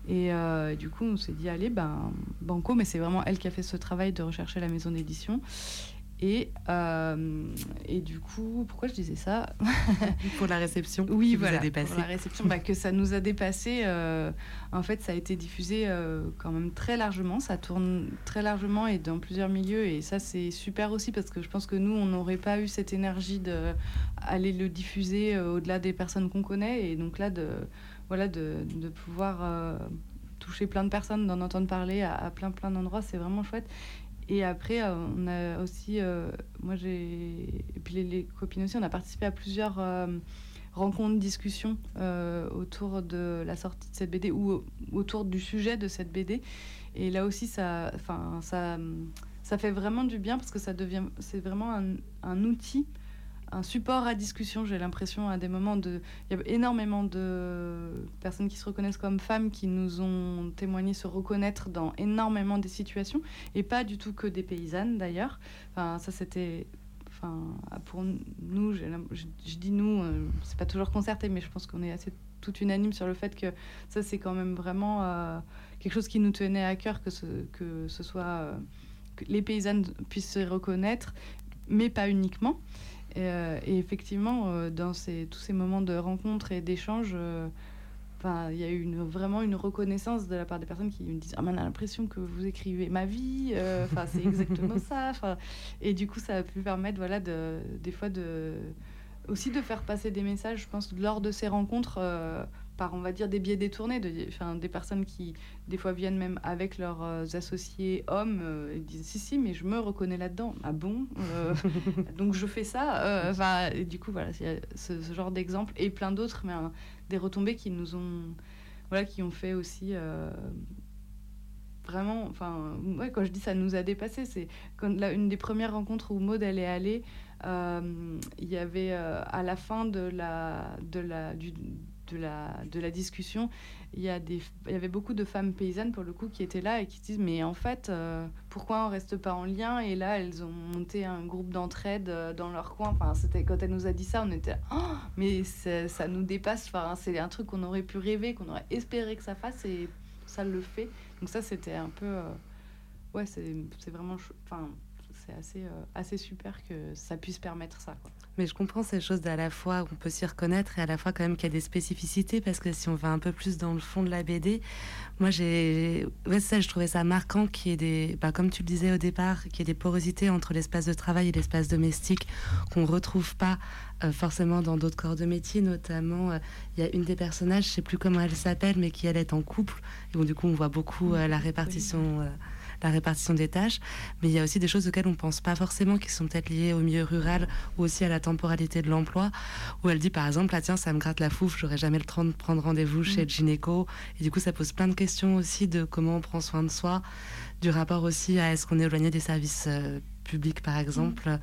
Et euh, du coup, on s'est dit, allez, ben, Banco, mais c'est vraiment elle qui a fait ce travail de rechercher la maison d'édition. Et, euh, et du coup, pourquoi je disais ça Pour la réception. Oui, voilà. dépassé. Pour la réception, bah, que ça nous a dépassé. Euh, en fait, ça a été diffusé quand même très largement. Ça tourne très largement et dans plusieurs milieux. Et ça, c'est super aussi parce que je pense que nous, on n'aurait pas eu cette énergie d'aller le diffuser au-delà des personnes qu'on connaît. Et donc là, de voilà, de, de pouvoir euh, toucher plein de personnes, d'en entendre parler à, plein plein d'endroits, c'est vraiment chouette. Et après, euh, on a aussi, euh, moi j'ai, et puis les, copines aussi, on a participé à plusieurs rencontres, discussions autour de la sortie de cette BD ou autour du sujet de cette BD. Et là aussi, ça, enfin, ça, ça fait vraiment du bien parce que ça devient, c'est vraiment un outil un support à discussion. J'ai l'impression à des moments de, il y a énormément de personnes qui se reconnaissent comme femmes qui nous ont témoigné se reconnaître dans énormément des situations et pas du tout que des paysannes d'ailleurs. Enfin, ça c'était, enfin pour nous, je, dis nous, euh, c'est pas toujours concerté, mais je pense qu'on est assez tout unanime sur le fait que ça c'est quand même vraiment euh, quelque chose qui nous tenait à cœur que ce, que ce soit euh, que les paysannes puissent se reconnaître, mais pas uniquement. Euh, et, effectivement, euh, dans ces, tous ces moments de rencontre et d'échange, euh, il y a eu une, vraiment une reconnaissance de la part des personnes qui me disent ah, on a l'impression que vous écrivez ma vie enfin c'est exactement ça et du coup ça a pu permettre voilà de, des fois de aussi de faire passer des messages je pense lors de ces rencontres par, on va dire, des biais détournés, de, enfin, des personnes qui, des fois, viennent même avec leurs euh, associés hommes euh, et disent Si, si, mais je me reconnais là-dedans. Ah bon euh, Donc je fais ça. Enfin, et du coup, voilà, c'est ce, ce, genre d'exemple et plein d'autres, mais des retombées qui nous ont, voilà, qui ont fait aussi vraiment, enfin, ouais, quand je dis ça nous a dépassé, c'est là, une des premières rencontres où Maud elle est allée, il y avait à la fin de la, de la, du, de la, de la discussion, il y, a des, il y avait beaucoup de femmes paysannes, pour le coup, qui étaient là et qui se disent Mais en fait, euh, pourquoi on reste pas en lien? Et là, elles ont monté un groupe d'entraide euh, dans leur coin. Enfin, c'était, quand elle nous a dit ça, on était oh, Mais ça nous dépasse. Enfin, c'est un truc qu'on aurait pu rêver, qu'on aurait espéré que ça fasse et ça le fait. Donc, ça, c'était un peu. Euh, ouais, c'est, vraiment. Enfin, c'est assez, assez super que ça puisse permettre ça. Mais je comprends ces choses d'à la fois on peut s'y reconnaître et à la fois quand même qu'il y a des spécificités parce que si on va un peu plus dans le fond de la BD, moi j'ai, ouais ça je trouvais ça marquant qu'il y ait des, bah, comme tu le disais au départ, qu'il y ait des porosités entre l'espace de travail et l'espace domestique qu'on retrouve pas euh, forcément dans d'autres corps de métier, notamment euh, il y a une des personnages, je sais plus comment elle s'appelle, mais qui elle est en couple. Et bon du coup on voit beaucoup euh, la répartition la répartition des tâches, mais il y a aussi des choses auxquelles on ne pense pas forcément, qui sont peut-être liées au milieu rural ou aussi à la temporalité de l'emploi, où elle dit par exemple, ah tiens, ça me gratte la fouf, j'aurais jamais le temps de prendre rendez-vous chez le gynéco, et du coup ça pose plein de questions aussi de comment on prend soin de soi, du rapport aussi à est-ce qu'on est éloigné des services euh, publics par exemple.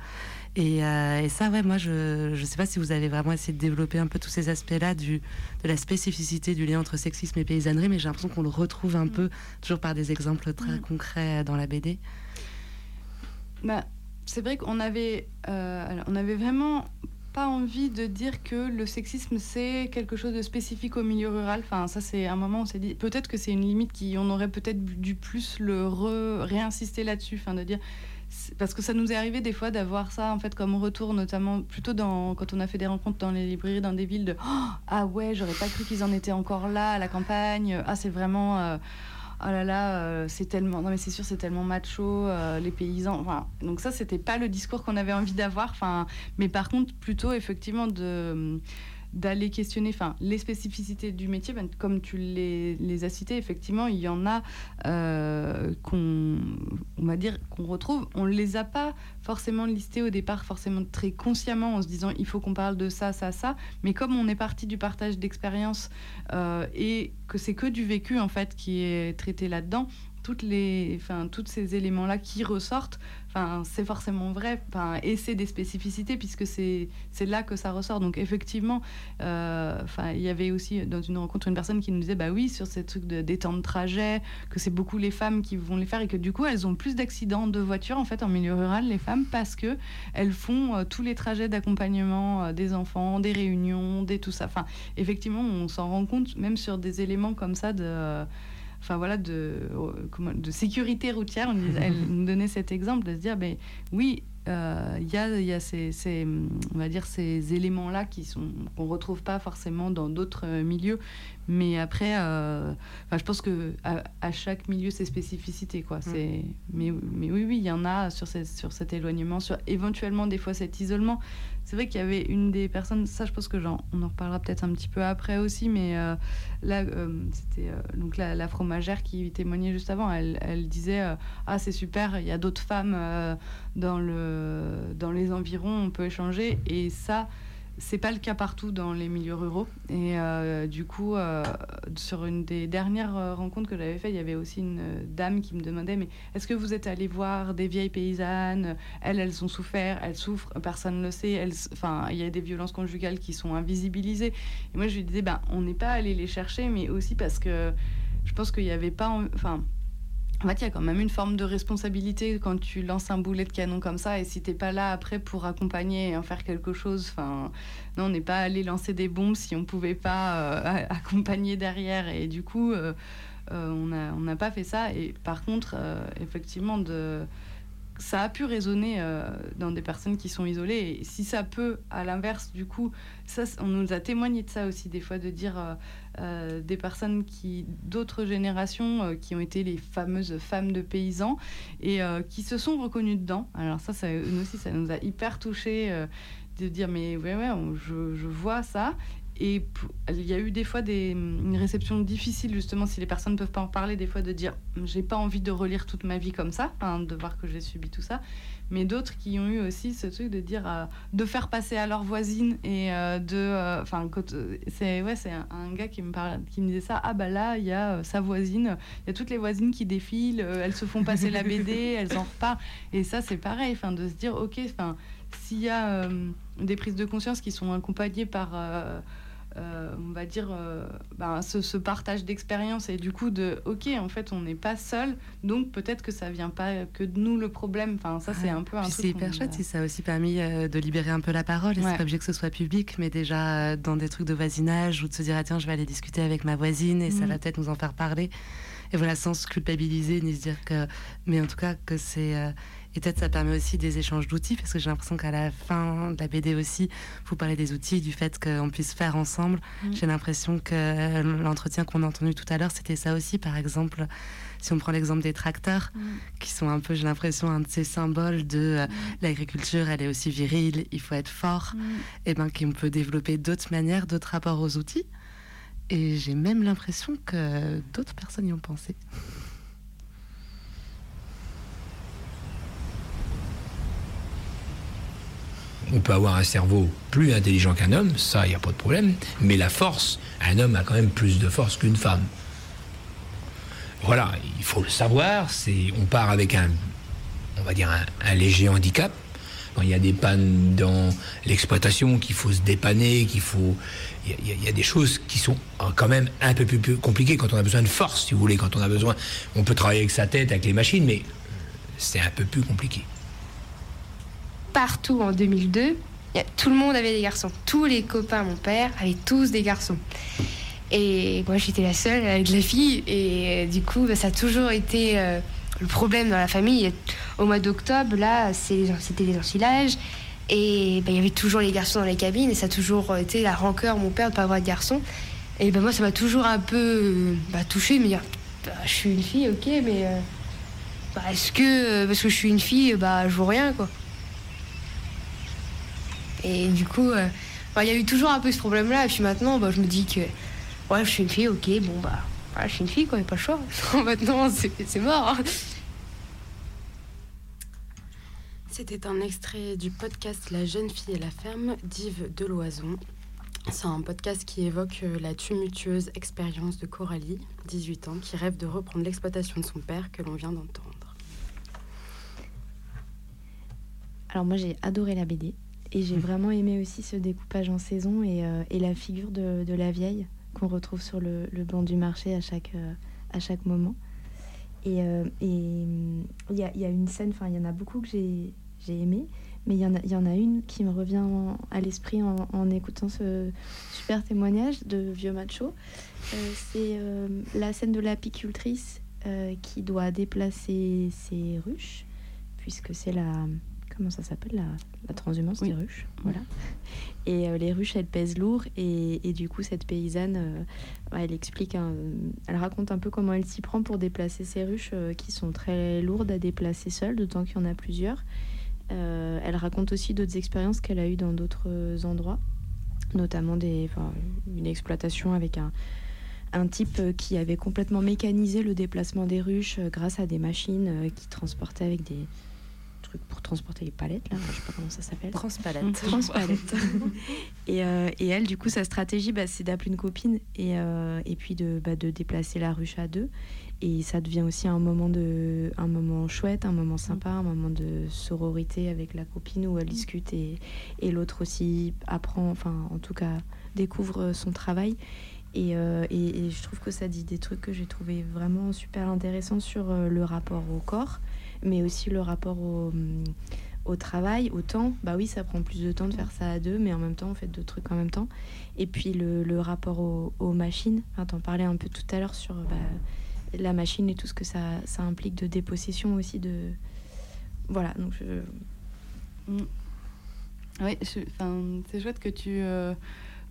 Euh, et, ça, ouais, moi, je ne sais pas si vous avez vraiment essayé de développer un peu tous ces aspects-là de la spécificité du lien entre sexisme et paysannerie, mais j'ai l'impression qu'on le retrouve un mm. peu, toujours par des exemples très mm. concrets dans la BD. Bah, c'est vrai qu'on avait, euh, on avait vraiment pas envie de dire que le sexisme c'est quelque chose de spécifique au milieu rural. Enfin, ça c'est un moment où on s'est dit peut-être que c'est une limite qui on aurait peut-être dû plus le réinsister là-dessus, enfin de dire parce que ça nous est arrivé des fois d'avoir ça en fait comme retour, notamment plutôt dans, quand on a fait des rencontres dans les librairies dans des villes de ah ouais, j'aurais pas cru qu'ils en étaient encore là à la campagne. Ah c'est vraiment euh, oh là là, euh, c'est tellement non mais c'est sûr c'est tellement macho euh, les paysans. Enfin, donc ça c'était pas le discours qu'on avait envie d'avoir. Enfin, mais par contre plutôt effectivement de d'aller questionner enfin, les spécificités du métier, ben, comme tu les, les, as cités, effectivement, il y en a euh, qu'on on va dire qu'on retrouve. On ne les a pas forcément listés au départ, forcément très consciemment, en se disant il faut qu'on parle de ça, ça, ça. Mais comme on est parti du partage d'expérience euh, et que c'est que du vécu en fait qui est traité là-dedans, toutes les, enfin, tous ces éléments-là qui ressortent, enfin, c'est forcément vrai, enfin, et c'est des spécificités puisque c'est, là que ça ressort. Donc effectivement, euh, enfin, il y avait aussi dans une rencontre une personne qui nous disait, bah oui, sur ces trucs de, des temps de trajet, que c'est beaucoup les femmes qui vont les faire et que du coup, elles ont plus d'accidents de voiture en fait en milieu rural, les femmes, parce que elles font euh, tous les trajets d'accompagnement euh, des enfants, des réunions, des tout ça. Enfin, effectivement, on s'en rend compte même sur des éléments comme ça de enfin voilà, de, sécurité routière. On elle nous donnait cet exemple de se dire, ben oui, euh, il y a, y a ces, ces, on va dire ces éléments-là qui sont qu'on retrouve pas forcément dans d'autres milieux, mais après, euh, je pense que à, chaque milieu ses spécificités, quoi. Mm. C'est, mais, mais oui, oui, il y en a sur, sur cet éloignement, sur éventuellement des fois cet isolement. C'est vrai qu'il y avait une des personnes, ça je pense que genre, on en reparlera peut-être un petit peu après aussi, mais euh, là, c'était donc la, la, fromagère qui témoignait juste avant. Elle, elle disait ah c'est super, il y a d'autres femmes dans le euh, dans les environs, on peut échanger. Et ça, c'est pas le cas partout dans les milieux ruraux. Et euh, du coup, euh, sur une des dernières rencontres que j'avais faites, il y avait aussi une dame qui me demandait Mais est-ce que vous êtes allé voir des vieilles paysannes? Elles, elles ont souffert, elles souffrent, personne ne le sait. enfin, il y a des violences conjugales qui sont invisibilisées. Et moi, je lui disais ben, On n'est pas allé les chercher, mais aussi parce que je pense qu'il n'y avait pas. Enfin, en fait, il y a quand même une forme de responsabilité quand tu lances un boulet de canon comme ça. Et si t'es pas là après pour accompagner et en faire quelque chose, enfin, non, on n'est pas allé lancer des bombes si on pouvait pas euh, accompagner derrière. Et du coup, euh, euh, on n'a pas fait ça. Et par contre, effectivement, ça a pu résonner dans des personnes qui sont isolées. Si ça peut, à l'inverse, du coup, ça, on nous a témoigné de ça aussi, des fois, de dire euh, euh, des personnes qui, d'autres générations, qui ont été les fameuses femmes de paysans et qui se sont reconnues dedans. Alors, ça, ça, nous aussi, ça nous a hyper touchés de dire, mais ouais, ouais, je, je vois ça. Et il y a eu des fois des, une réception difficile, justement, si les personnes ne peuvent pas en parler, des fois de dire j'ai pas envie de relire toute ma vie comme ça, de voir que j'ai subi tout ça. Mais d'autres qui ont eu aussi ce truc de dire euh, de faire passer à leur voisine et euh, de. Euh, enfin, c'est ouais, c'est un, gars qui me, parle, qui me disait ça ah bah là, il y a sa voisine, il y a toutes les voisines qui défilent, elles se font passer la BD, elles en repartent. Et ça, c'est pareil, de se dire ok, s'il y a des prises de conscience qui sont accompagnées par euh, on va dire, euh, ben, ce, partage d'expérience et du coup de, ok, en fait, on n'est pas seul, donc peut-être que ça vient pas que de nous le problème. Enfin, ça, c'est un peu un C'est hyper chouette, si ça a aussi permis euh, de libérer un peu la parole. Et c'est pas obligé que ce soit public, mais déjà dans des trucs de voisinage ou de se dire, ah, tiens, je vais aller discuter avec ma voisine et ça mm. va peut-être nous en faire parler. Et voilà, sans se culpabiliser ni se dire que. Mais en tout cas, que c'est et peut-être ça permet aussi des échanges d'outils, parce que j'ai l'impression qu'à la fin de la BD aussi, vous parlez des outils, du fait qu'on puisse faire ensemble. Mm. J'ai l'impression que l'entretien qu'on a entendu tout à l'heure, c'était ça aussi. Par exemple, si on prend l'exemple des tracteurs, mm. qui sont un peu, j'ai l'impression, un de ces symboles de euh, mm. l'agriculture, elle est aussi virile, il faut être fort, et bien qu'on peut développer d'autres manières, d'autres rapports aux outils. Et j'ai même l'impression que d'autres personnes y ont pensé. On peut avoir un cerveau plus intelligent qu'un homme, ça, il n'y a pas de problème. Mais la force, un homme a quand même plus de force qu'une femme. Voilà, il faut le savoir. C'est, on part avec un, on va dire un, léger handicap. Quand il y a des pannes dans l'exploitation, qu'il faut se dépanner, qu'il faut, il y, a, des choses qui sont quand même un peu plus, plus, compliquées quand on a besoin de force, si vous voulez. Quand on a besoin, on peut travailler avec sa tête, avec les machines, mais c'est un peu plus compliqué partout en 2002, tout le monde avait des garçons. Tous les copains, mon père, avaient tous des garçons. Et moi, j'étais la seule avec la fille. Et euh, du coup, bah, ça a toujours été euh, le problème dans la famille. Au mois d'octobre, là, c'était les ensilages. Et bah, il y avait toujours les garçons dans les cabines. Et ça a toujours été la rancœur, mon père, de ne pas avoir de garçons. Et ben moi, ça m'a toujours un peu bah, touché, me dire bah, je suis une fille, ok, mais euh, est-ce que euh, parce que je suis une fille, bah je vaux rien quoi. Et du coup, euh, il y a eu toujours un peu ce problème-là. Et puis maintenant, bah, je me dis que ouais, je suis une fille, ok, bon bah je suis une fille quoi, y a pas le choix. maintenant, c'est mort. Hein. C'était un extrait du podcast La jeune fille et la ferme d'Yves Deloison. C'est un podcast qui évoque euh, la tumultueuse expérience de Coralie, 18 ans, qui rêve de reprendre l'exploitation de son père que l'on vient d'entendre. Alors moi j'ai adoré la BD et j'ai mmh. vraiment aimé aussi ce découpage en saison et, euh, la figure de, la vieille qu'on retrouve sur le, banc du marché à chaque, euh, à chaque moment. Et il y, y, a, une scène, enfin il y en a beaucoup que j'ai aimé. Mais il y, en a, y en a une qui me revient à l'esprit en, écoutant ce super témoignage de Vieux Macho. Euh, c'est euh, la scène de l'apicultrice euh, qui doit déplacer ses ruches, puisque c'est la. Comment ça s'appelle la, la, transhumance des ruches. Voilà. Et les ruches, elles pèsent lourd. Et, et du coup, cette paysanne, elle explique, elle raconte un peu comment elle s'y prend pour déplacer ces ruches qui sont très lourdes à déplacer seules, d'autant qu'il y en a plusieurs. Euh, elle raconte aussi d'autres expériences qu'elle a eues dans d'autres endroits, notamment des, une exploitation avec un, un type qui avait complètement mécanisé le déplacement des ruches euh, grâce à des machines euh, qui transportaient avec des pour transporter les palettes, là, je sais pas comment ça s'appelle. Transpalette. Transpalette. et, et, elle, du coup, sa stratégie, bah, c'est d'appeler une copine et, et puis de, bah, de déplacer la ruche à deux et ça devient aussi un moment de un moment chouette un moment sympa un moment de sororité avec la copine où elle discute et, et l'autre aussi apprend enfin en tout cas découvre son travail et, euh, et, je trouve que ça dit des trucs que j'ai trouvé vraiment super intéressants sur euh, le rapport au corps mais aussi le rapport au, mm, au travail, au temps, bah oui, ça prend plus de temps de faire ça à deux, mais en même temps, on fait deux trucs en même temps. Et puis le, le rapport aux, machines, enfin, t'en parlais un peu tout à l'heure sur bah, la machine et tout ce que ça, ça implique de dépossession aussi de voilà donc mm. oui c'est chouette que tu euh,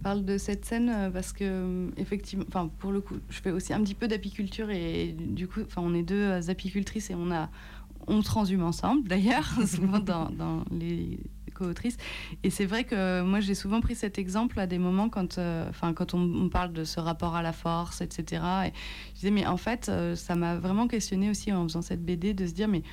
parles de cette scène euh, parce que effectivement enfin pour le coup je fais aussi un petit peu d'apiculture et du coup enfin on est deux euh, apicultrices et on a on transhume ensemble d'ailleurs souvent dans, les et c'est vrai que moi, j'ai souvent pris cet exemple à des moments quand, euh, enfin, quand on, parle de ce rapport à la force, etc. Et je disais, mais en fait, euh, ça m'a vraiment questionné aussi en faisant cette BD de se dire, mais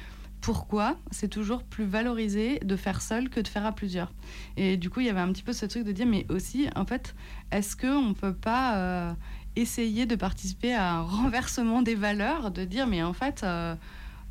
pourquoi c'est toujours plus valorisé de faire seul que de faire à plusieurs? Et du coup, il y avait un petit peu ce truc de dire, mais aussi, en fait, est-ce qu'on ne peut pas euh, essayer de participer à un renversement des valeurs, de dire, mais en fait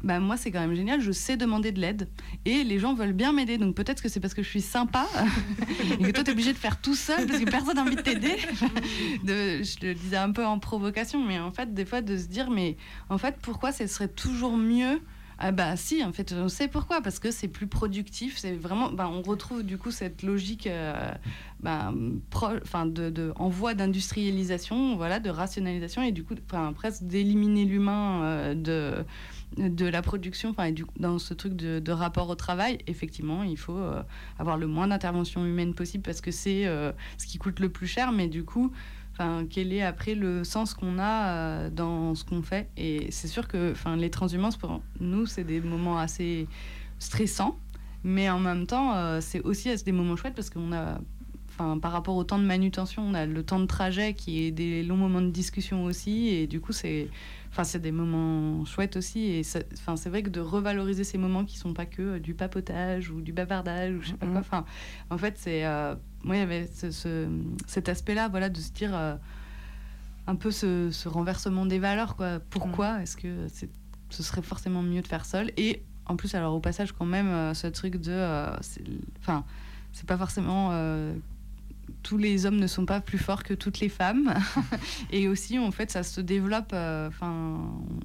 bah, moi c'est quand même génial, je sais demander de l'aide et les gens veulent bien m'aider. Donc peut-être que c'est parce que je suis sympa et que toi tu es obligé de faire tout seul parce que personne n'a envie de t'aider. je le disais un peu en provocation, mais en fait des fois de se dire mais en fait pourquoi ce serait toujours mieux? Ah bah si, en fait, on sait pourquoi, parce que c'est plus productif, c'est vraiment, bah, on retrouve du coup cette logique euh, bah, de, de, en voie d'industrialisation, voilà, de rationalisation, et du coup, presque d'éliminer l'humain euh, de de la production, enfin, dans ce truc de, rapport au travail, effectivement, il faut euh, avoir le moins d'intervention humaine possible parce que c'est euh, ce qui coûte le plus cher, mais du coup, enfin, quel est après le sens qu'on a euh, dans ce qu'on fait? Et c'est sûr que, enfin, les transhumances pour nous, c'est des moments assez stressants, mais en même temps, c'est aussi des moments chouettes parce qu'on a Enfin, par rapport au temps de manutention, on a le temps de trajet qui est des longs moments de discussion aussi. Et du coup, c'est Enfin, c'est des moments chouettes aussi. Et enfin, c'est vrai que de revaloriser ces moments qui sont pas que euh, du papotage ou du bavardage ou je sais pas quoi. Mm-hmm. Enfin, en fait, c'est. Euh, moi, il y avait ce, cet aspect-là, voilà, de se dire euh, un peu ce, renversement des valeurs, quoi. Pourquoi mm. est-ce que ce serait forcément mieux de faire seul? Et en plus, alors, au passage, quand même, ce truc de. Enfin, c'est pas forcément tous les hommes ne sont pas plus forts que toutes les femmes. et aussi, en fait, ça se développe. euh, Enfin,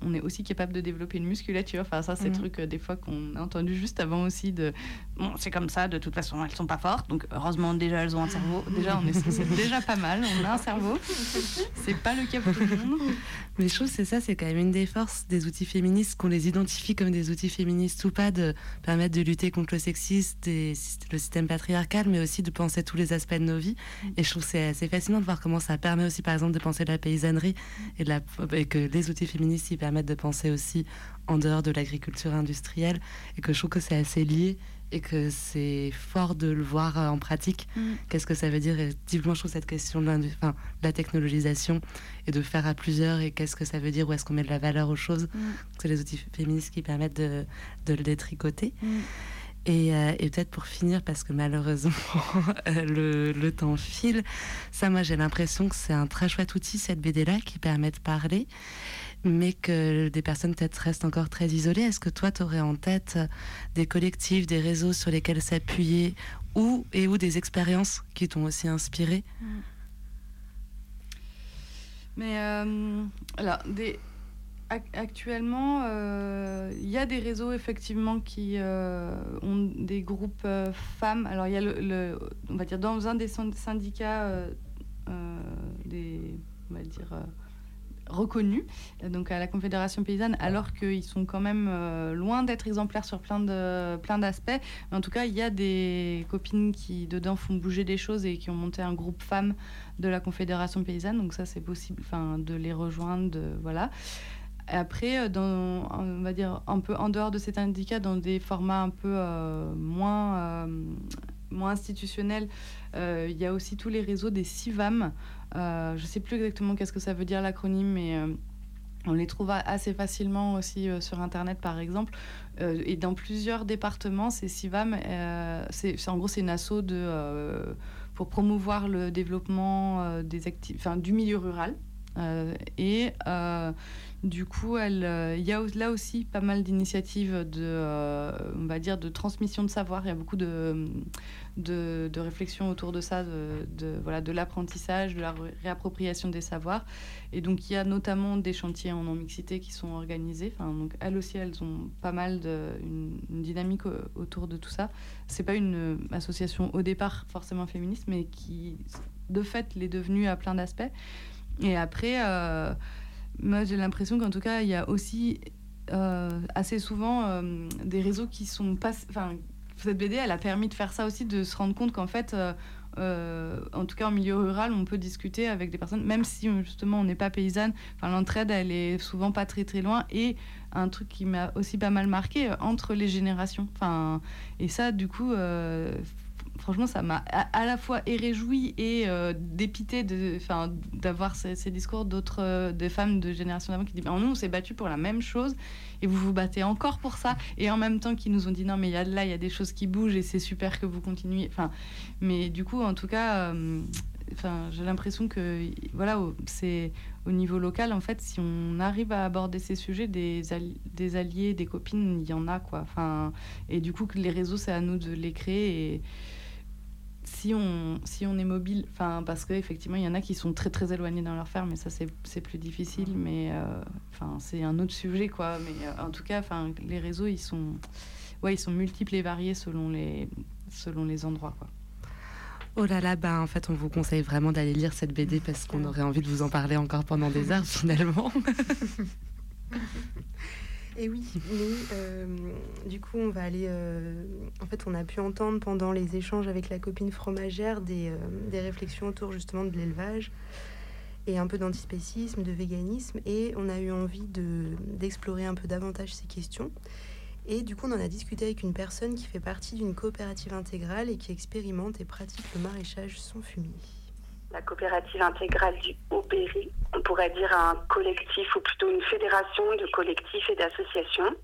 on est aussi capable de développer une musculature. Enfin, ça, c'est des trucs euh, des fois qu'on a entendu juste avant aussi de. Bon, c'est comme ça. De toute façon, elles sont pas fortes. Donc, heureusement, déjà, elles ont un cerveau. Déjà, on est, c'est déjà pas mal. On a un cerveau. C'est pas le cas pour tout le monde. Mais je trouve c'est ça, c'est quand même une des forces des outils féministes, qu'on les identifie comme des outils féministes ou pas, de permettre de lutter contre le sexisme, et le système patriarcal, mais aussi de penser tous les aspects de nos vies. Et je trouve que c'est assez fascinant de voir comment ça permet aussi, par exemple, de penser de la paysannerie et, de la, et que les outils féministes y permettent de penser aussi en dehors de l'agriculture industrielle, et que je trouve que c'est assez lié et que c'est fort de le voir euh, en pratique. Mm. Qu'est-ce que ça veut dire? Et typiquement, je trouve cette question de, l'indu- enfin, de la technologisation et de faire à plusieurs et qu'est-ce que ça veut dire, où est-ce qu'on met de la valeur aux choses? Mm. C'est les outils féministes qui permettent de, de le détricoter. Mm. Et, euh, et peut-être pour finir, parce que malheureusement euh, le, temps file, ça moi j'ai l'impression que c'est un très chouette outil cette BD-là qui permet de parler, mais que des personnes peut-être restent encore très isolées. Est-ce que toi tu aurais en tête euh, des collectifs, des réseaux sur lesquels s'appuyer ou et ou des expériences qui t'ont aussi inspiré? Mais euh, alors, des, ac- actuellement, euh, il y a des réseaux effectivement qui euh, ont des groupes euh, femmes. Alors, il y a le, le- on va dire, dans un des syn- syndicats euh, euh, des, on va dire, euh, reconnus, euh, donc à la Confédération paysanne, alors qu'ils sont quand même euh, loin d'être exemplaires sur plein de plein d'aspects. Mais en tout cas, il y a des copines qui dedans font bouger des choses et qui ont monté un groupe femmes de la Confédération paysanne. Donc ça, c'est possible, enfin, de les rejoindre, de, voilà. Après, euh, dans, on va dire un peu en dehors de cet syndicat, dans des formats un peu euh, moins, euh, moins institutionnels, il y a aussi tous les réseaux des CIVAM. Je ne sais plus exactement qu'est-ce que ça veut dire l'acronyme, mais on les trouve assez facilement aussi sur Internet, par exemple. Et dans plusieurs départements, ces CIVAM, c'est en gros, c'est une asso de, pour promouvoir le développement des acti- enfin, du milieu rural. Et du coup, euh, il y a là aussi pas mal d'initiatives de, euh, on va dire, de transmission de savoir. Il y a beaucoup de, de, de réflexions autour de ça, de, voilà, de l'apprentissage, de la ré- réappropriation des savoirs. Et donc, il y a notamment des chantiers en non-mixité qui sont organisés. Enfin, donc, elles aussi, elles ont pas mal de, une, dynamique au- autour de tout ça. C'est pas une association au départ forcément féministe, mais qui, de fait, l'est devenue à plein d'aspects. Et après, euh, moi, j'ai l'impression qu'en tout cas, il y a aussi euh, assez souvent euh, des réseaux qui sont pas. Enfin, cette BD, elle a permis de faire ça aussi, de se rendre compte qu'en fait, euh, en tout cas en milieu rural, on peut discuter avec des personnes, même si justement on n'est pas paysanne. Enfin, l'entraide, elle est souvent pas très très loin. Et un truc qui m'a aussi pas mal marqué, entre les générations. Enfin, et ça, du coup. Franchement, ça m'a à, la fois réjoui et euh, dépité d'avoir ces, discours d'autres euh, des femmes de génération d'avant qui disent "Ben, nous on s'est battu pour la même chose et vous vous battez encore pour ça. Et en même temps qui nous ont dit non mais y a là il y a des choses qui bougent et c'est super que vous continuez enfin mais du coup en tout cas euh, enfin j'ai l'impression que voilà c'est au niveau local en fait si on arrive à aborder ces sujets des, al- des alliés des copines il y en a quoi. Enfin et du coup les réseaux c'est à nous de les créer et si on, si on est mobile, enfin parce qu'effectivement il y en a qui sont très très éloignés dans leur ferme, et ça c'est c'est plus difficile, mais euh, enfin c'est un autre sujet quoi. Mais euh, en tout cas, enfin les réseaux ils sont, ouais ils sont multiples et variés selon les selon les endroits quoi. Oh là là, bah en fait, on vous conseille vraiment d'aller lire cette BD parce qu'on aurait envie de vous en parler encore pendant des heures finalement. Et oui, mais euh, du coup, on va aller. euh, en fait, on a pu entendre pendant les échanges avec la copine fromagère des, euh, des réflexions autour justement de l'élevage et un peu d'antispécisme, de véganisme. Et on a eu envie de- d'explorer un peu davantage ces questions. Et du coup, on en a discuté avec une personne qui fait partie d'une coopérative intégrale et qui expérimente et pratique le maraîchage sans fumier. La coopérative intégrale du Haut-Berry. On pourrait dire un collectif ou plutôt une fédération de collectifs et d'associations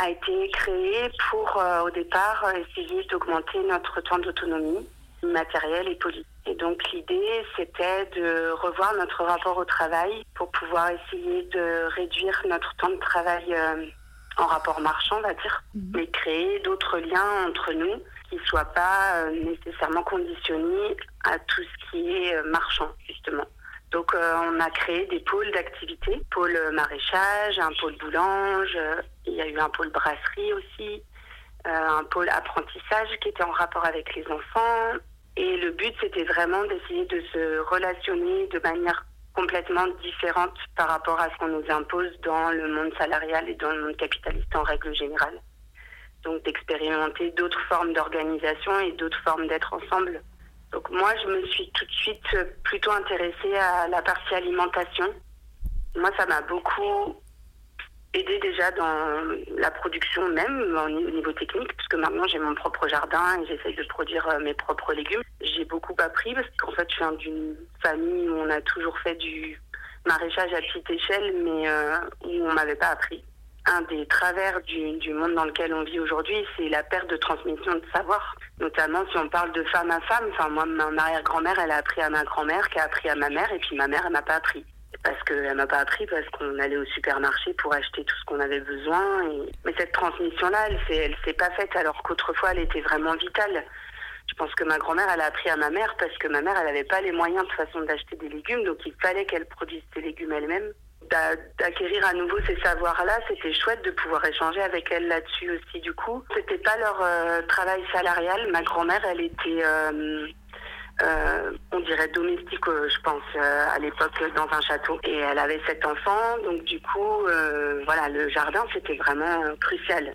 a été créée pour euh, au départ euh, essayer d'augmenter notre temps d'autonomie matérielle et politique. Et donc l'idée c'était de revoir notre rapport au travail pour pouvoir essayer de réduire notre temps de travail euh, en rapport marchand, on va dire, mais créer d'autres liens entre nous qui ne soient pas euh, nécessairement conditionnés à tout ce qui est euh, marchand, justement. Donc euh, on a créé des pôles d'activité, pôle maraîchage, un pôle boulange, euh, il y a eu un pôle brasserie aussi, un pôle apprentissage qui était en rapport avec les enfants. Et le but c'était vraiment d'essayer de se relationner de manière complètement différente par rapport à ce qu'on nous impose dans le monde salarial et dans le monde capitaliste en règle générale. Donc d'expérimenter d'autres formes d'organisation et d'autres formes d'être ensemble. Donc moi, je me suis tout de suite plutôt intéressée à la partie alimentation. Moi, ça m'a beaucoup aidé déjà dans la production même, au niveau technique, puisque maintenant j'ai mon propre jardin et j'essaye de produire euh, mes propres légumes. J'ai beaucoup appris parce qu'en fait, je viens d'une famille où on a toujours fait du maraîchage à petite échelle, mais euh, où on m'avait pas appris un des travers du, monde dans lequel on vit aujourd'hui, c'est la perte de transmission de savoir. Notamment si on parle de femme à femme. Enfin, moi, ma arrière-grand-mère, elle a appris à ma grand-mère, qui a appris à ma mère, et puis ma mère, elle m'a pas appris. Parce qu'elle m'a pas appris, parce qu'on allait au supermarché pour acheter tout ce qu'on avait besoin. Et... Mais cette transmission-là, elle s'est, elle s'est pas faite, alors qu'autrefois, elle était vraiment vitale. Je pense que ma grand-mère, elle a appris à ma mère parce que ma mère, elle n'avait pas les moyens de façon d'acheter des légumes, donc il fallait qu'elle produise ses légumes elle-même d'acquérir à nouveau ces savoirs-là, c'était chouette de pouvoir échanger avec elle là-dessus aussi. Du coup, c'était pas leur euh, travail salarial. Ma grand-mère, elle était, euh, euh, on dirait domestique, je pense, à l'époque dans un château, et elle avait sept enfants. Donc du coup, voilà, le jardin, c'était vraiment crucial.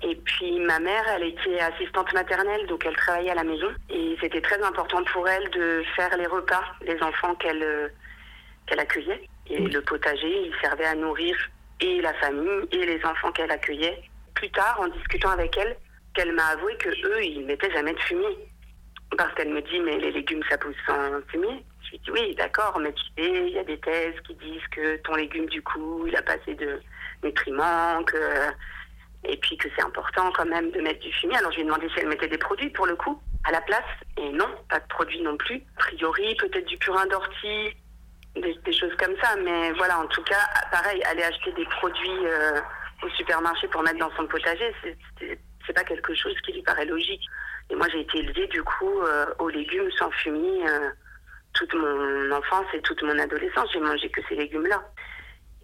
Et puis ma mère, elle était assistante maternelle, donc elle travaillait à la maison. Et c'était très important pour elle de faire les repas, les enfants qu'elle qu'elle accueillait. Et le potager, il servait à nourrir et la famille et les enfants qu'elle accueillait. Plus tard, en discutant avec elle, qu'elle m'a avoué que eux, ils mettaient jamais de fumier. Parce qu'elle me dit, mais les légumes, ça pousse sans fumier. Je lui dis, oui, d'accord, mais tu sais, il y a des thèses qui disent que ton légume, du coup, il a pas assez de nutriments, que... et puis que c'est important quand même de mettre du fumier. Alors je lui ai demandé si elle mettait des produits pour le coup à la place, et non, pas de produits non plus. A priori, peut-être du purin d'ortie, des, choses comme ça. Mais voilà, en tout cas, pareil, aller acheter des produits euh, au supermarché pour mettre dans son potager, c'est pas quelque chose qui lui paraît logique. Et moi, j'ai été élevée du coup euh, aux légumes sans fumier euh, toute mon enfance et toute mon adolescence. J'ai mangé que ces légumes-là.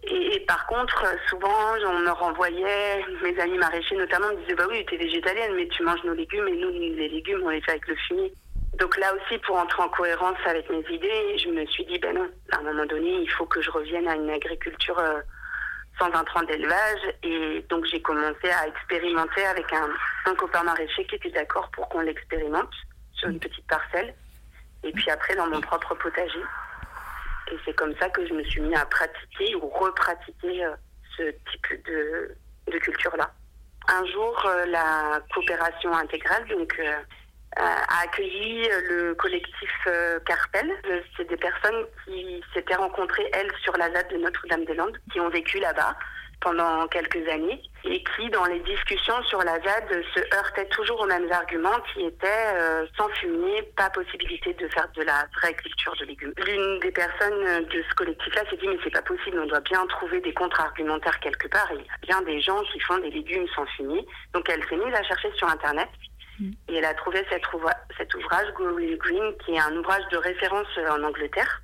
Et, par contre, souvent, on me renvoyait, mes amis maraîchers notamment me disaient Bah oui, tu es végétalienne, mais tu manges nos légumes et nous, les légumes, on les fait avec le fumier. Donc là aussi, pour entrer en cohérence avec mes idées, je me suis dit, ben non, à un moment donné, il faut que je revienne à une agriculture euh, sans intrants d'élevage. Et donc j'ai commencé à expérimenter avec un, un copain maraîcher qui était d'accord pour qu'on l'expérimente sur une petite parcelle. Et puis après, dans mon propre potager. Et c'est comme ça que je me suis mis à pratiquer ou repratiquer euh, ce type de, de culture-là. Un jour, euh, la coopération intégrale, donc a accueilli euh, le collectif euh, Carpel. C'est des personnes qui s'étaient rencontrées, elles, sur la ZAD de Notre-Dame-des-Landes, qui ont vécu là-bas pendant quelques années et qui, dans les discussions sur la ZAD, se heurtaient toujours aux mêmes arguments qui étaient sans fumier, pas possibilité de faire de la vraie culture de légumes. L'une des personnes de ce collectif-là s'est dit mais c'est pas possible, on doit bien trouver des contre-argumentaires quelque part. il y a bien des gens qui font des légumes sans fumier. Donc elle s'est mise à chercher sur Internet et elle a trouvé cet, ouvrage, Go Green, qui est un ouvrage de référence euh, en Angleterre,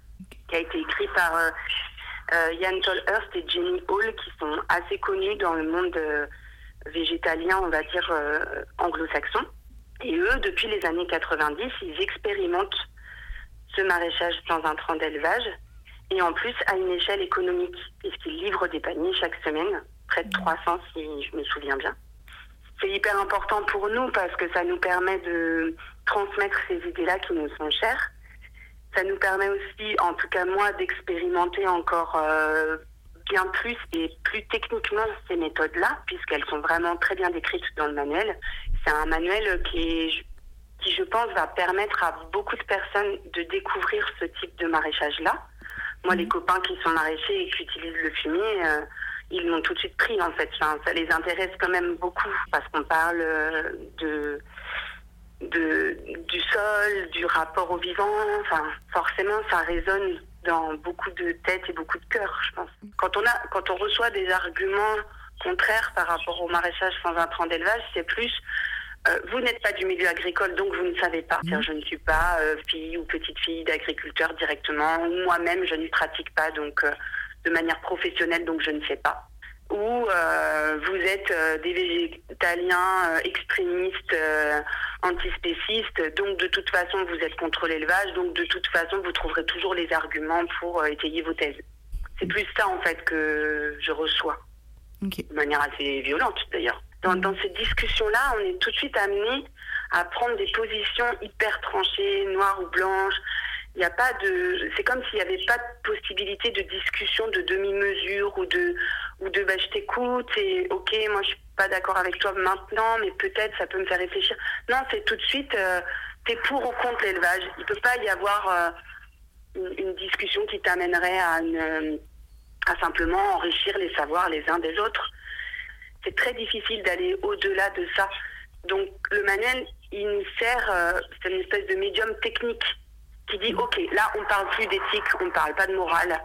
qui a été écrit par euh, euh, Ian Tolhurst et Jenny Hall, qui sont assez connus dans le monde végétalien, on va dire, anglo-saxon. Et eux, depuis les années 90, ils expérimentent ce maraîchage sans intrants d'élevage, et en plus à une échelle économique, puisqu'ils livrent des paniers chaque semaine, près de 300 si je me souviens bien c'est hyper important pour nous parce que ça nous permet de transmettre ces idées-là qui nous sont chères. Ça nous permet aussi, en tout cas moi, d'expérimenter encore euh, bien plus et plus techniquement ces méthodes-là, puisqu'elles sont vraiment très bien décrites dans le manuel. C'est un manuel qui, qui, je pense, va permettre à beaucoup de personnes de découvrir ce type de maraîchage-là. Moi, les mmh. copains qui sont maraîchers et qui utilisent le fumier, euh, ils l'ont tout de suite pris en fait. ça les intéresse quand même beaucoup parce qu'on parle euh, de, du sol, du rapport au vivant. Enfin, forcément, ça résonne dans beaucoup de têtes et beaucoup de cœurs, je pense. Quand on, a, quand on reçoit des arguments contraires par rapport au maraîchage sans intrants d'élevage, c'est plus euh, vous n'êtes pas du milieu agricole, donc vous ne savez pas. Je ne suis pas euh, fille ou petite fille d'agriculteur directement. Moi-même, je ne pratique pas donc de manière professionnelle, donc je ne sais pas. Ou vous êtes des végétaliens extrémistes, antispécistes, donc de toute façon vous êtes contre l'élevage, donc de toute façon vous trouverez toujours les arguments pour étayer vos thèses. C'est plus ça en fait que je reçois. De manière assez violente d'ailleurs. Dans, dans cette discussion-là, on est tout de suite amené à prendre des positions hyper tranchées, noires ou blanches. Il n'y a pas de, c'est comme s'il n'y avait pas de possibilité de discussion de demi-mesure ou de, ou de, bah, je t'écoute et ok, moi je suis pas d'accord avec toi maintenant, mais peut-être ça peut me faire réfléchir. Non, c'est tout de suite, euh, t'es pour ou contre l'élevage. Il peut pas y avoir euh, une, une, discussion qui t'amènerait à, à simplement enrichir les savoirs les uns des autres c'est très difficile d'aller au-delà de ça. Donc le manuel, il nous sert, euh, c'est une espèce de médium technique qui dit, OK, là, on parle plus d'éthique, on ne parle pas de morale.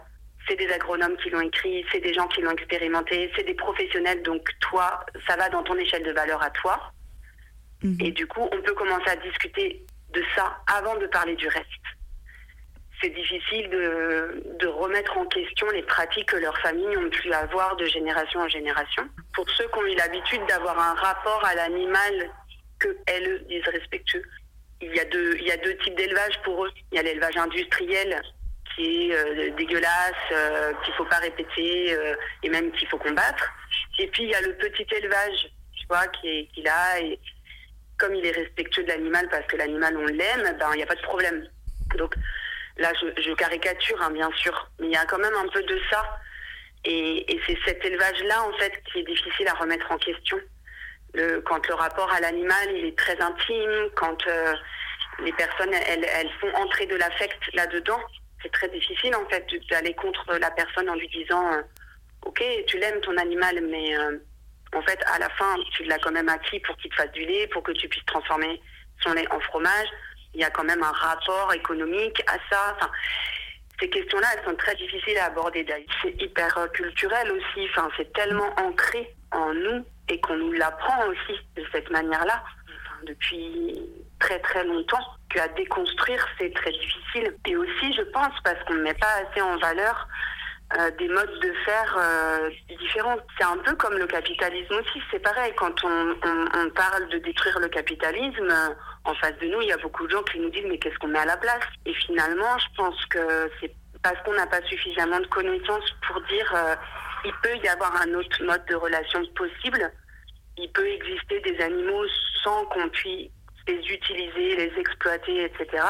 C'est des agronomes qui l'ont écrit, c'est des gens qui l'ont expérimenté, c'est des professionnels, donc toi, ça va dans ton échelle de valeur à toi. Mhm. Et du coup, on peut commencer à discuter de ça avant de parler du reste c'est difficile de, de, remettre en question les pratiques que leurs familles ont pu avoir de génération en génération. Pour ceux qui ont eu l'habitude d'avoir un rapport à l'animal que elles disent respectueux, il y a deux, y a deux types d'élevage pour eux. Il y a l'élevage industriel qui est euh, dégueulasse, euh, qu'il faut pas répéter euh, et même qu'il faut combattre. Et puis il y a le petit élevage, tu vois, qui est, là et comme il est respectueux de l'animal parce que l'animal on l'aime, ben il n'y a pas de problème. Donc Là, je, caricature, hein, bien sûr, mais il y a quand même un peu de ça. Et, c'est cet élevage-là, en fait, qui est difficile à remettre en question. quand le rapport à l'animal, il est très intime, quand euh, les personnes, elles, font entrer de l'affect là-dedans, c'est très difficile, en fait, d'aller contre la personne en lui disant, euh, OK, tu l'aimes ton animal, mais euh, en fait, à la fin, tu l'as quand même acquis pour qu'il te fasse du lait, pour que tu puisses transformer son lait en fromage il y a quand même un rapport économique à ça. Enfin, ces questions-là, elles sont très difficiles à aborder. C'est hyper euh, culturel aussi. Enfin, c'est tellement ancré en nous et qu'on nous l'apprend aussi de cette manière-là depuis très très longtemps qu'à déconstruire c'est très difficile. Et aussi, je pense, parce qu'on ne met pas assez en valeur euh, des modes de faire euh, différents. C'est un peu comme le capitalisme aussi, c'est pareil. Quand on, parle de détruire le capitalisme, euh, en face de nous, il y a beaucoup de gens qui nous disent mais qu'est-ce qu'on met à la place? Et finalement, je pense que c'est parce qu'on n'a pas suffisamment de connaissances pour dire il peut y avoir un autre mode de relation possible. Il peut exister des animaux sans qu'on puisse les utiliser, les exploiter, etc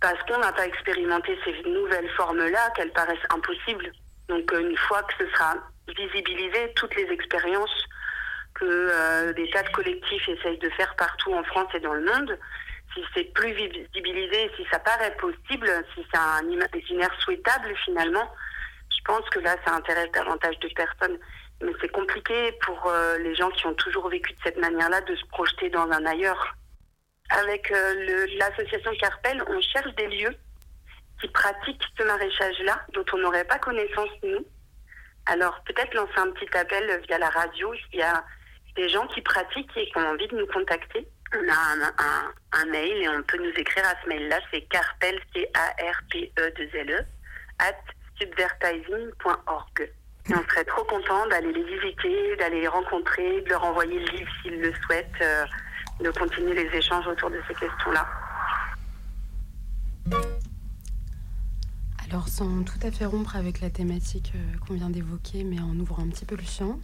parce qu'on n'a pas expérimenté ces nouvelles formes-là, qu'elles paraissent impossibles. Donc euh, une fois que ce sera visibilisé, toutes les expériences que euh, des tas de collectifs essayent de faire partout en France et dans le monde, si c'est plus visibilisé, si ça paraît possible, si c'est un imaginaire souhaitable finalement, je pense que là ça intéresse davantage de personnes. Mais c'est compliqué pour euh, les gens qui ont toujours vécu de cette manière-là de se projeter dans un ailleurs avec euh, l'association Carpel, on cherche des lieux qui pratiquent ce maraîchage-là, dont on n'aurait pas connaissance nous. Alors peut-être lancer un petit appel via la radio s'il y a des gens qui pratiquent et qui ont envie de nous contacter. On a un, mail et on peut nous écrire à ce mail-là, c'est carpel, c a r p e 2 l at subvertising.org. on serait trop content d'aller les visiter, d'aller les rencontrer, de leur envoyer le livre s'ils le souhaitent. Euh, de continuer les échanges autour de ces questions-là. Alors sans tout à fait rompre avec la thématique euh, qu'on vient d'évoquer, mais en ouvrant un petit peu le champ,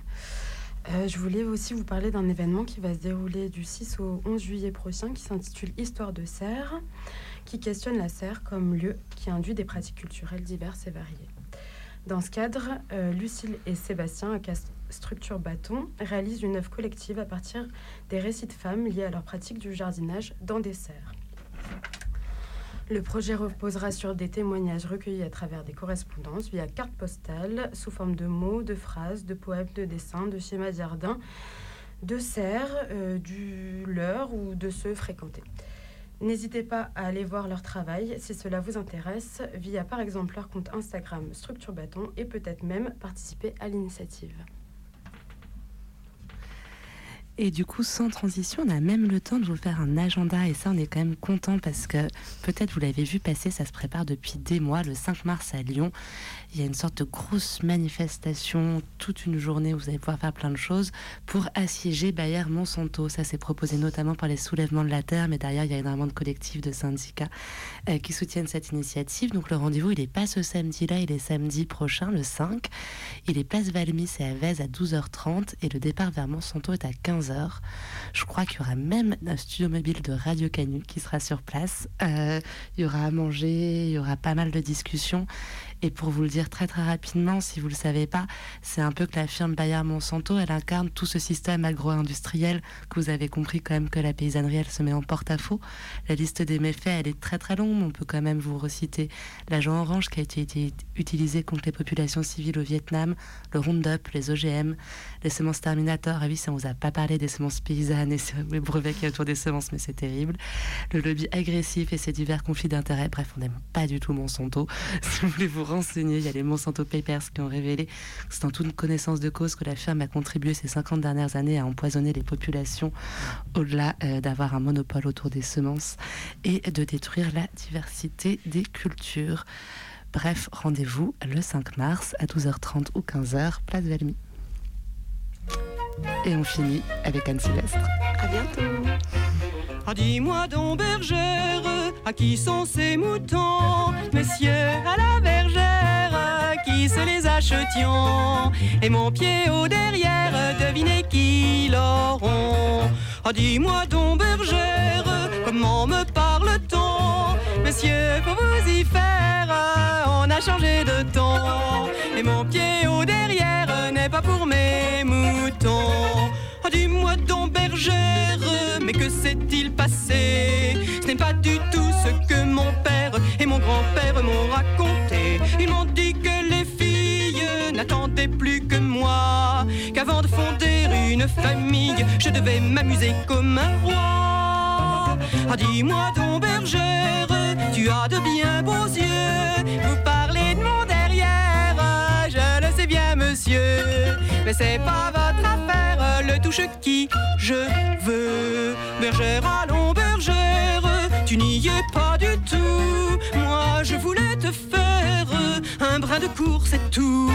euh, je voulais aussi vous parler d'un événement qui va se dérouler du 6 au 11 juillet prochain, qui s'intitule Histoire de serre, qui questionne la serre comme lieu qui induit des pratiques culturelles diverses et variées. Dans ce cadre, euh, Lucille et Sébastien, structure Bâton réalise une œuvre collective à partir des récits de femmes liés à leur pratique du jardinage dans des serres. Le projet reposera sur des témoignages recueillis à travers des correspondances via cartes postales, sous forme de mots, de phrases, de poèmes, de dessins, de schémas de jardin, de serres, euh, du leur ou de ceux fréquentés. N'hésitez pas à aller voir leur travail si cela vous intéresse via par exemple leur compte Instagram Structure Bâton et peut-être même participer à l'initiative. Et du coup, sans transition, on a même le temps de vous faire un agenda. Et ça, on est quand même content parce que peut-être vous l'avez vu passer, ça se prépare depuis des mois. Le 5 mars à Lyon, il y a une sorte de grosse manifestation, toute une journée où vous allez pouvoir faire plein de choses pour assiéger Bayer Monsanto. Ça, s'est proposé notamment par les soulèvements de la terre, mais derrière, il y a énormément de collectifs, de syndicats euh, qui soutiennent cette initiative. Donc, le rendez-vous, il n'est pas ce samedi-là, il est samedi prochain, le 5. Il est place Valmy, c'est à Vez à 12h30 et le départ vers Monsanto est à 15h. Je crois qu'il y aura même un studio mobile de Radio Canu qui sera sur place. Euh, il y aura à manger, il y aura pas mal de discussions. Et pour vous le dire très très rapidement, si vous ne le savez pas, c'est un peu que la firme Bayer Monsanto, elle incarne tout ce système agro-industriel que vous avez compris quand même que la paysannerie, elle se met en porte-à-faux. La liste des méfaits, elle est très très longue. On peut quand même vous reciter l'agent orange qui a été utilisé contre les populations civiles au Vietnam, le Roundup, les OGM, les semences Terminator. Ah oui, ça on vous a pas parlé des semences paysannes et les brevets qui y autour des semences, mais c'est terrible. Le lobby agressif et ses divers conflits d'intérêts. Bref, on n'aime pas du tout Monsanto. Si vous voulez vous il y a les Monsanto Papers qui ont révélé que c'est en toute connaissance de cause que la firme a contribué ces 50 dernières années à empoisonner les populations au-delà euh, d'avoir un monopole autour des semences et de détruire la diversité des cultures. Bref, rendez-vous le 5 mars à 12h30 ou 15h, place Valmy. Et on finit avec Anne Sylvestre. À bientôt. Ah, dis-moi donc, bergère, à qui sont ces moutons? Messieurs, à la bergère, qui se les achetions? Et mon pied au derrière, devinez qui l'auront? Ah, dis-moi donc, bergère, comment me parle-t-on? Messieurs, pour vous y faire, on a changé de ton. Et mon pied au derrière n'est pas pour mes moutons ah, dis-moi donc bergère, mais que s'est-il passé? Ce n'est pas du tout ce que mon père et mon grand-père m'ont raconté. Ils m'ont dit que les filles n'attendaient plus que moi, qu'avant de fonder une famille, je devais m'amuser comme un roi. Ah, dis-moi donc bergère, tu as de bien beaux yeux, vous parlez de mon derrière, je le sais bien monsieur, mais c'est pas votre affaire qui je veux. Bergère, allons, bergère, tu n'y es pas du tout. Moi, je voulais te faire un brin de cours, c'est tout.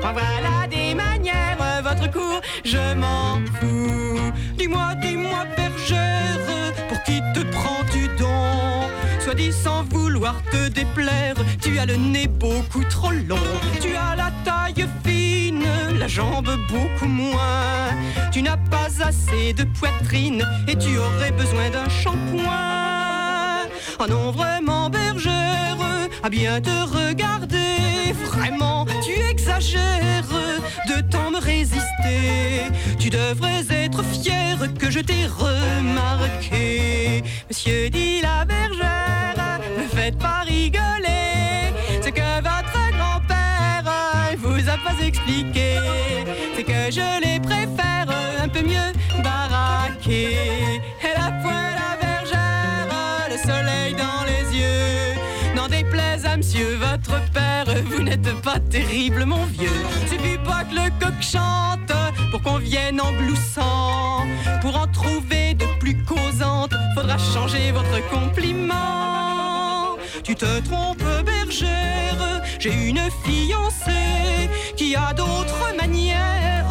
voilà des manières, votre cours, je m'en fous. Dis-moi, dis-moi, bergère, pour qui te prends-tu donc? Soit dit sans vouloir te déplaire, tu as le nez beaucoup trop long, tu as la taille fine, la jambe beaucoup moins. Tu n'as pas assez de poitrine et tu aurais besoin d'un shampoing. Oh non, vraiment, bergère, à bien te regarder, vraiment, tu exagères de tant me résister. Tu devrais être fier que je t'ai remarqué. Monsieur dit la bergère, ne faites pas rigoler. Ce que votre grand-père vous a pas expliqué, c'est que je les préfère votre père, vous n'êtes pas terrible, mon vieux. Suffit pas que le coq chante pour qu'on vienne en bloussant. Pour en trouver de plus causantes, faudra changer votre compliment. Tu te trompes, bergère, j'ai une fiancée qui a d'autres manières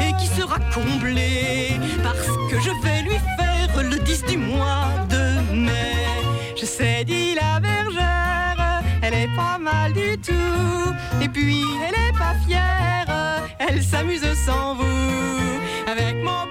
et qui sera comblée parce que je vais lui faire le 10 du mois de mai. Je sais, dit la pas mal du tout. Et puis, elle est pas fière, elle s'amuse sans vous. Avec mon